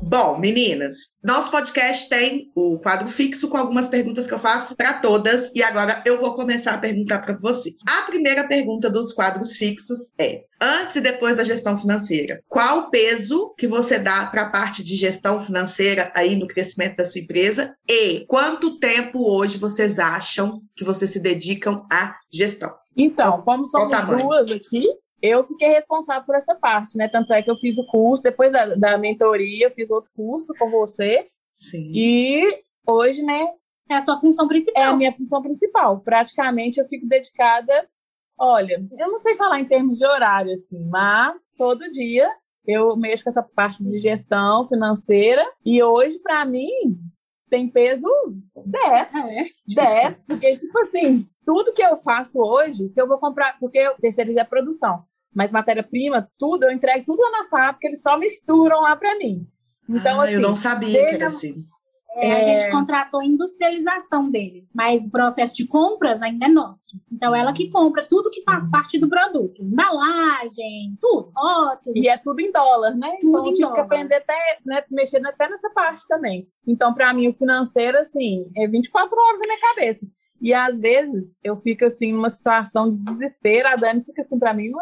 Bom, meninas, nosso podcast tem o quadro fixo com algumas perguntas que eu faço para todas e agora eu vou começar a perguntar para vocês. A primeira pergunta dos quadros fixos é: antes e depois da gestão financeira, qual o peso que você dá para a parte de gestão financeira aí no crescimento da sua empresa e quanto tempo hoje vocês acham que vocês se dedicam à gestão? Então, como somos duas aqui, eu fiquei responsável por essa parte, né? Tanto é que eu fiz o curso, depois da, da mentoria, eu fiz outro curso com você. Sim. E hoje, né? É a sua função principal. É a minha função principal. Praticamente eu fico dedicada. Olha, eu não sei falar em termos de horário, assim, mas todo dia eu mexo com essa parte de gestão financeira. E hoje, para mim, tem peso 10. É. 10, porque, tipo assim, tudo que eu faço hoje, se eu vou comprar, porque eu terceirizei a produção, mas matéria-prima, tudo, eu entrego tudo lá na fábrica, eles só misturam lá para mim. Então, ah, assim, eu não sabia que era assim. É, a gente contratou a industrialização deles, mas o processo de compras ainda é nosso. Então, ela que compra tudo que faz parte do produto. Embalagem, tudo, rótulo. E é tudo em dólar, né? Tudo então, eu tive que aprender até, né, mexendo até nessa parte também. Então, para mim, o financeiro, assim, é 24 horas na minha cabeça. E às vezes eu fico assim numa situação de desespero, a Dani fica assim para mim, o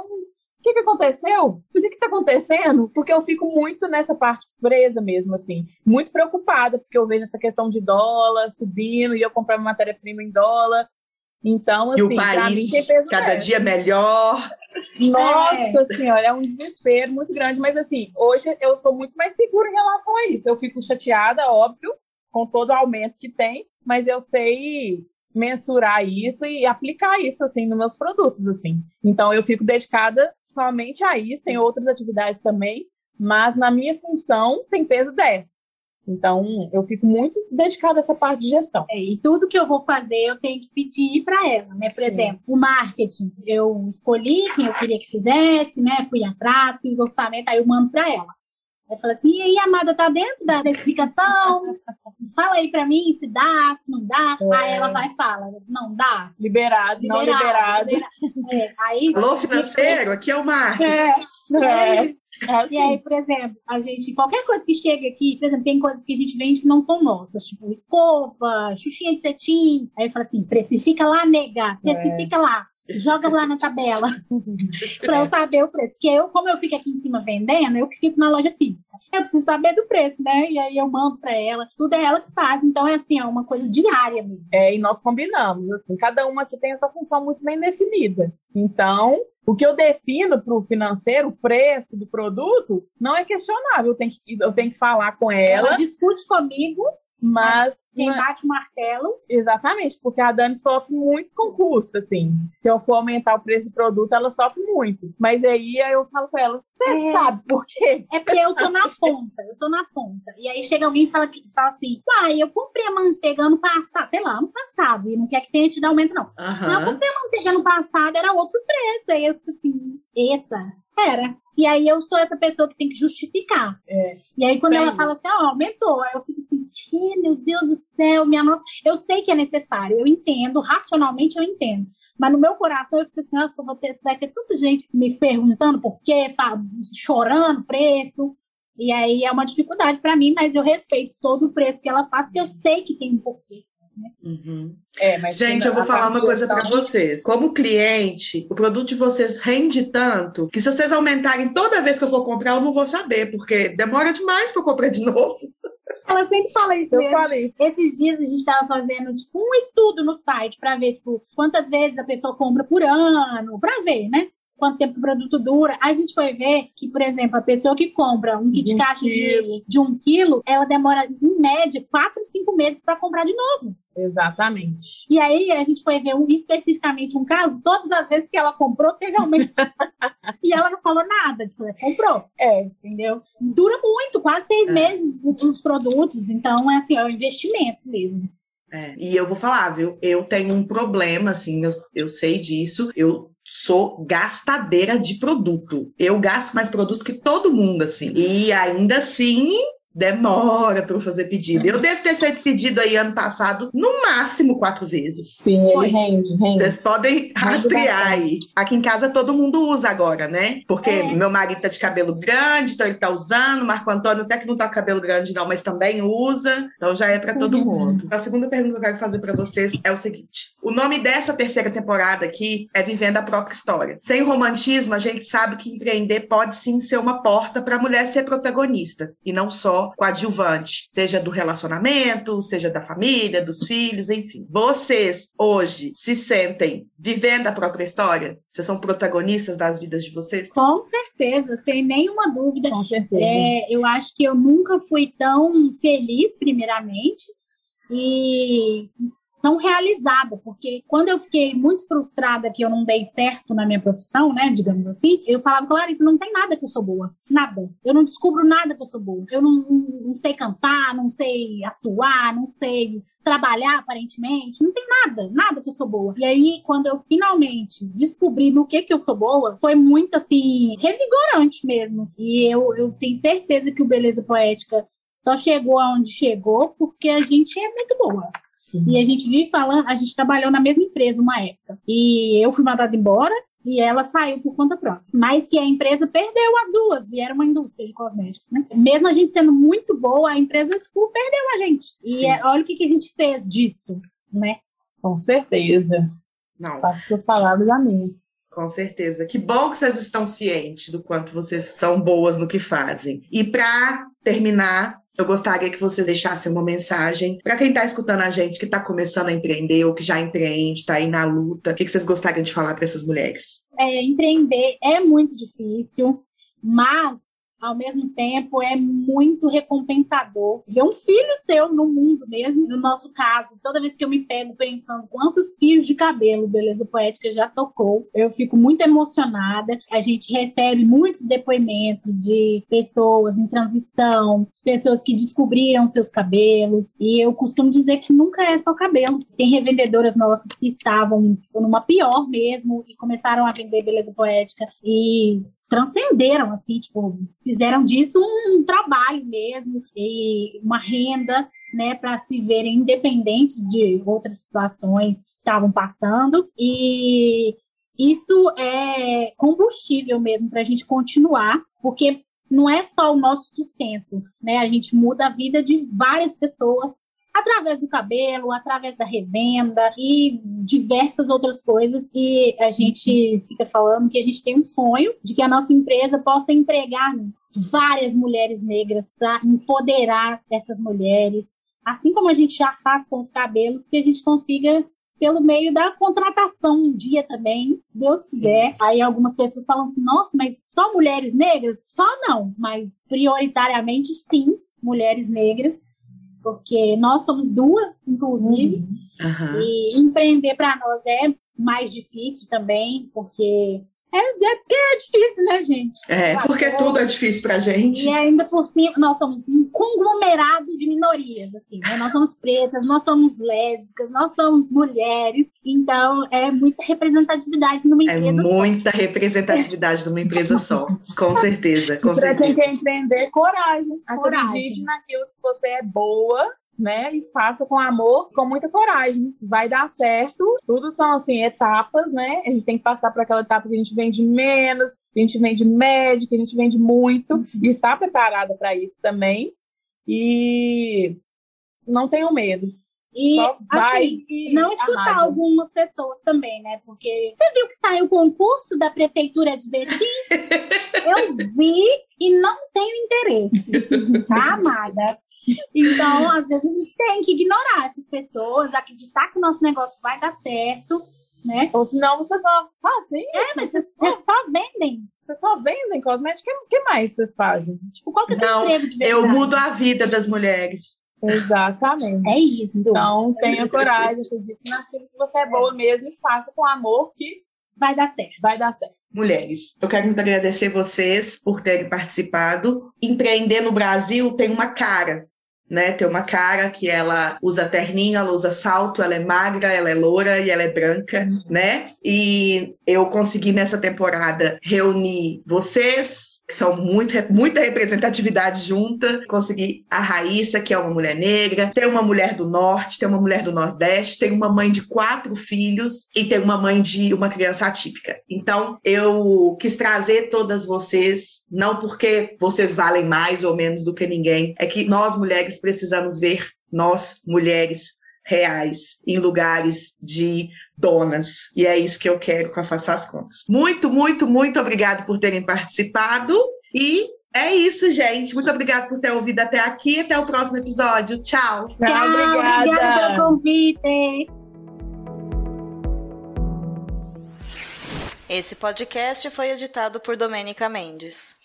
que, que aconteceu? O que está acontecendo? Porque eu fico muito nessa parte presa mesmo, assim, muito preocupada, porque eu vejo essa questão de dólar subindo e eu comprar matéria-prima em dólar. Então, assim, e o assim, país mim, cada dia melhor. Nossa é. senhora, é um desespero muito grande. Mas assim, hoje eu sou muito mais segura em relação a isso. Eu fico chateada, óbvio, com todo o aumento que tem, mas eu sei mensurar isso e aplicar isso assim nos meus produtos assim. Então eu fico dedicada somente a isso, tem outras atividades também, mas na minha função tem peso 10. Então, eu fico muito dedicada a essa parte de gestão. É, e tudo que eu vou fazer, eu tenho que pedir para ela, né? Por Sim. exemplo, o marketing, eu escolhi quem eu queria que fizesse, né? Fui atrás, fiz orçamento, aí eu mando para ela. Aí fala assim, e aí, Amada, tá dentro da explicação? Fala aí pra mim se dá, se não dá. É. Aí ela vai e fala, não dá. Liberado, liberado não liberado. liberado. É, aí, Alô, financeiro, aqui é o Marcos. É, é. É assim. E aí, por exemplo, a gente, qualquer coisa que chega aqui, por exemplo, tem coisas que a gente vende que não são nossas, tipo escova, xuxinha de cetim. Aí fala assim: precifica lá, nega, precifica é. lá joga lá na tabela para eu saber o preço. Porque eu, como eu fico aqui em cima vendendo, eu que fico na loja física. Eu preciso saber do preço, né? E aí eu mando para ela. Tudo é ela que faz. Então é assim, é uma coisa diária mesmo. É, e nós combinamos, assim, cada uma aqui tem essa função muito bem definida. Então, o que eu defino para o financeiro, o preço do produto, não é questionável. Eu tenho que, eu tenho que falar com ela. Ela discute comigo mas quem bate o martelo. Exatamente, porque a Dani sofre muito com custo, assim. Se eu for aumentar o preço do produto, ela sofre muito. Mas aí eu falo com ela: você é. sabe por quê? É porque eu tô na ponta, eu tô na ponta. E aí chega alguém e fala, fala assim: uai, eu comprei a manteiga ano passado, sei lá, ano passado, e não quer que tenha te dar aumento, não. Uhum. Não, eu comprei a manteiga ano passado, era outro preço. Aí eu fico assim: eita, era. E aí eu sou essa pessoa que tem que justificar. É. E aí quando é ela isso. fala assim, ó, oh, aumentou, aí eu fico assim, que meu Deus do céu, minha nossa, eu sei que é necessário, eu entendo, racionalmente eu entendo. Mas no meu coração eu fico assim, nossa, vou ter, vai ter tanta gente me perguntando por quê, chorando preço. E aí é uma dificuldade para mim, mas eu respeito todo o preço que ela faz, porque eu sei que tem um porquê. Né? Uhum. É, mas Gente, eu vou falar uma coisa para vocês. Como cliente, o produto de vocês rende tanto que se vocês aumentarem toda vez que eu for comprar, eu não vou saber, porque demora demais para eu comprar de novo. Ela sempre fala isso. Eu mesmo. falo isso. Esses dias a gente estava fazendo tipo um estudo no site para ver tipo quantas vezes a pessoa compra por ano, para ver, né? Quanto tempo o produto dura. A gente foi ver que, por exemplo, a pessoa que compra um kit um de, de um quilo, ela demora, em média, quatro, cinco meses para comprar de novo. Exatamente. E aí a gente foi ver um, especificamente um caso, todas as vezes que ela comprou, teve aumento. e ela não falou nada, tipo, comprou. É, entendeu? Dura muito, quase seis é. meses os produtos. Então, é assim, é um investimento mesmo. É, e eu vou falar, viu? Eu tenho um problema, assim, eu, eu sei disso. Eu sou gastadeira de produto. Eu gasto mais produto que todo mundo, assim. E ainda assim, demora para eu fazer pedido. Eu devo ter feito pedido aí ano passado, no máximo quatro vezes. Sim, ele rende, rende. Vocês podem rastrear aí. Aqui em casa todo mundo usa agora, né? Porque é. meu marido tá de cabelo grande, então ele tá usando. Marco Antônio até que não tá com cabelo grande não, mas também usa. Então já é para todo uhum. mundo. A segunda pergunta que eu quero fazer para vocês é o seguinte: o nome dessa terceira temporada aqui é Vivendo a própria história. Sem romantismo, a gente sabe que empreender pode sim ser uma porta para a mulher ser protagonista e não só coadjuvante, seja do relacionamento, seja da família, dos filhos, enfim. Vocês hoje se sentem vivendo a própria história? Vocês são protagonistas das vidas de vocês? Com certeza, sem nenhuma dúvida. Com certeza. É, eu acho que eu nunca fui tão feliz, primeiramente, e tão realizada, porque quando eu fiquei muito frustrada que eu não dei certo na minha profissão, né, digamos assim, eu falava, Clarice, não tem nada que eu sou boa, nada. Eu não descubro nada que eu sou boa. Eu não, não sei cantar, não sei atuar, não sei trabalhar aparentemente, não tem nada, nada que eu sou boa. E aí, quando eu finalmente descobri no que que eu sou boa, foi muito assim, revigorante mesmo. E eu, eu tenho certeza que o Beleza Poética só chegou aonde chegou porque a gente é muito boa. Sim. E a gente vive falando, a gente trabalhou na mesma empresa uma época. E eu fui mandada embora e ela saiu por conta própria. Mas que a empresa perdeu as duas, e era uma indústria de cosméticos, né? Mesmo a gente sendo muito boa, a empresa, tipo, perdeu a gente. E é, olha o que, que a gente fez disso, né? Com certeza. Não. Faço suas palavras a mim. Com certeza. Que bom que vocês estão cientes do quanto vocês são boas no que fazem. E para terminar, eu gostaria que vocês deixassem uma mensagem para quem está escutando a gente, que está começando a empreender ou que já empreende, está aí na luta. O que vocês gostariam de falar para essas mulheres? É, empreender é muito difícil, mas ao mesmo tempo é muito recompensador ver um filho seu no mundo mesmo. No nosso caso, toda vez que eu me pego pensando quantos fios de cabelo Beleza Poética já tocou, eu fico muito emocionada. A gente recebe muitos depoimentos de pessoas em transição, pessoas que descobriram seus cabelos, e eu costumo dizer que nunca é só cabelo. Tem revendedoras nossas que estavam tipo, numa pior mesmo e começaram a vender beleza poética e transcenderam, assim, tipo, fizeram disso um trabalho mesmo e uma renda, né, para se verem independentes de outras situações que estavam passando. E isso é combustível mesmo para a gente continuar, porque não é só o nosso sustento, né? A gente muda a vida de várias pessoas através do cabelo, através da revenda e diversas outras coisas. E a gente fica falando que a gente tem um sonho de que a nossa empresa possa empregar várias mulheres negras para empoderar essas mulheres, assim como a gente já faz com os cabelos, que a gente consiga pelo meio da contratação um dia também, se Deus quiser. Aí algumas pessoas falam assim: nossa, mas só mulheres negras? Só não, mas prioritariamente sim, mulheres negras porque nós somos duas, inclusive, uhum. e empreender para nós é mais difícil também, porque é, é porque é difícil, né, gente? É, porque tudo é difícil pra gente. E ainda por cima, nós somos um conglomerado de minorias, assim, né? Nós somos pretas, nós somos lésbicas, nós somos mulheres, então é muita representatividade numa é empresa é só. muita representatividade numa empresa só, com certeza, com certeza. Pra quem quer empreender, coragem. Coragem. Acredite naquilo que você é boa né? E faça com amor, com muita coragem. Vai dar certo. Tudo são assim etapas, né? A gente tem que passar por aquela etapa que a gente vende menos, que a gente vende médio, que a gente vende muito uhum. e está preparada para isso também. E não tenho medo. E assim, não escutar arrasa. algumas pessoas também, né? Porque você viu que saiu o concurso da prefeitura de Betim? Eu vi e não tenho interesse, tá, amada? Então, às vezes, a gente tem que ignorar essas pessoas, acreditar que o nosso negócio vai dar certo, né? Ou senão você só fazem isso. É, mas vocês só... só vendem. Vocês só vendem cosméticos? O que mais vocês fazem? Tipo, qual que é o seu emprego de verdade? Eu mudo a vida das mulheres. Exatamente. É isso. Então, tenha coragem, acredite naquilo que você é boa mesmo e faça com amor que vai dar certo. Vai dar certo. Mulheres, eu quero muito agradecer vocês por terem participado. Empreender no Brasil tem uma cara, né? Tem uma cara que ela usa terninho, ela usa salto, ela é magra, ela é loura e ela é branca, né? E eu consegui nessa temporada reunir vocês, são muito, muita representatividade junta. Consegui a Raíssa, que é uma mulher negra, tem uma mulher do norte, tem uma mulher do nordeste, tem uma mãe de quatro filhos e tem uma mãe de uma criança atípica. Então, eu quis trazer todas vocês, não porque vocês valem mais ou menos do que ninguém, é que nós mulheres precisamos ver nós mulheres reais em lugares de donas. E é isso que eu quero com a Faça as Contas. Muito, muito, muito obrigado por terem participado e é isso, gente. Muito obrigada por ter ouvido até aqui. Até o próximo episódio. Tchau. Tchau, Tchau obrigada. obrigada pelo convite. Esse podcast foi editado por Domênica Mendes.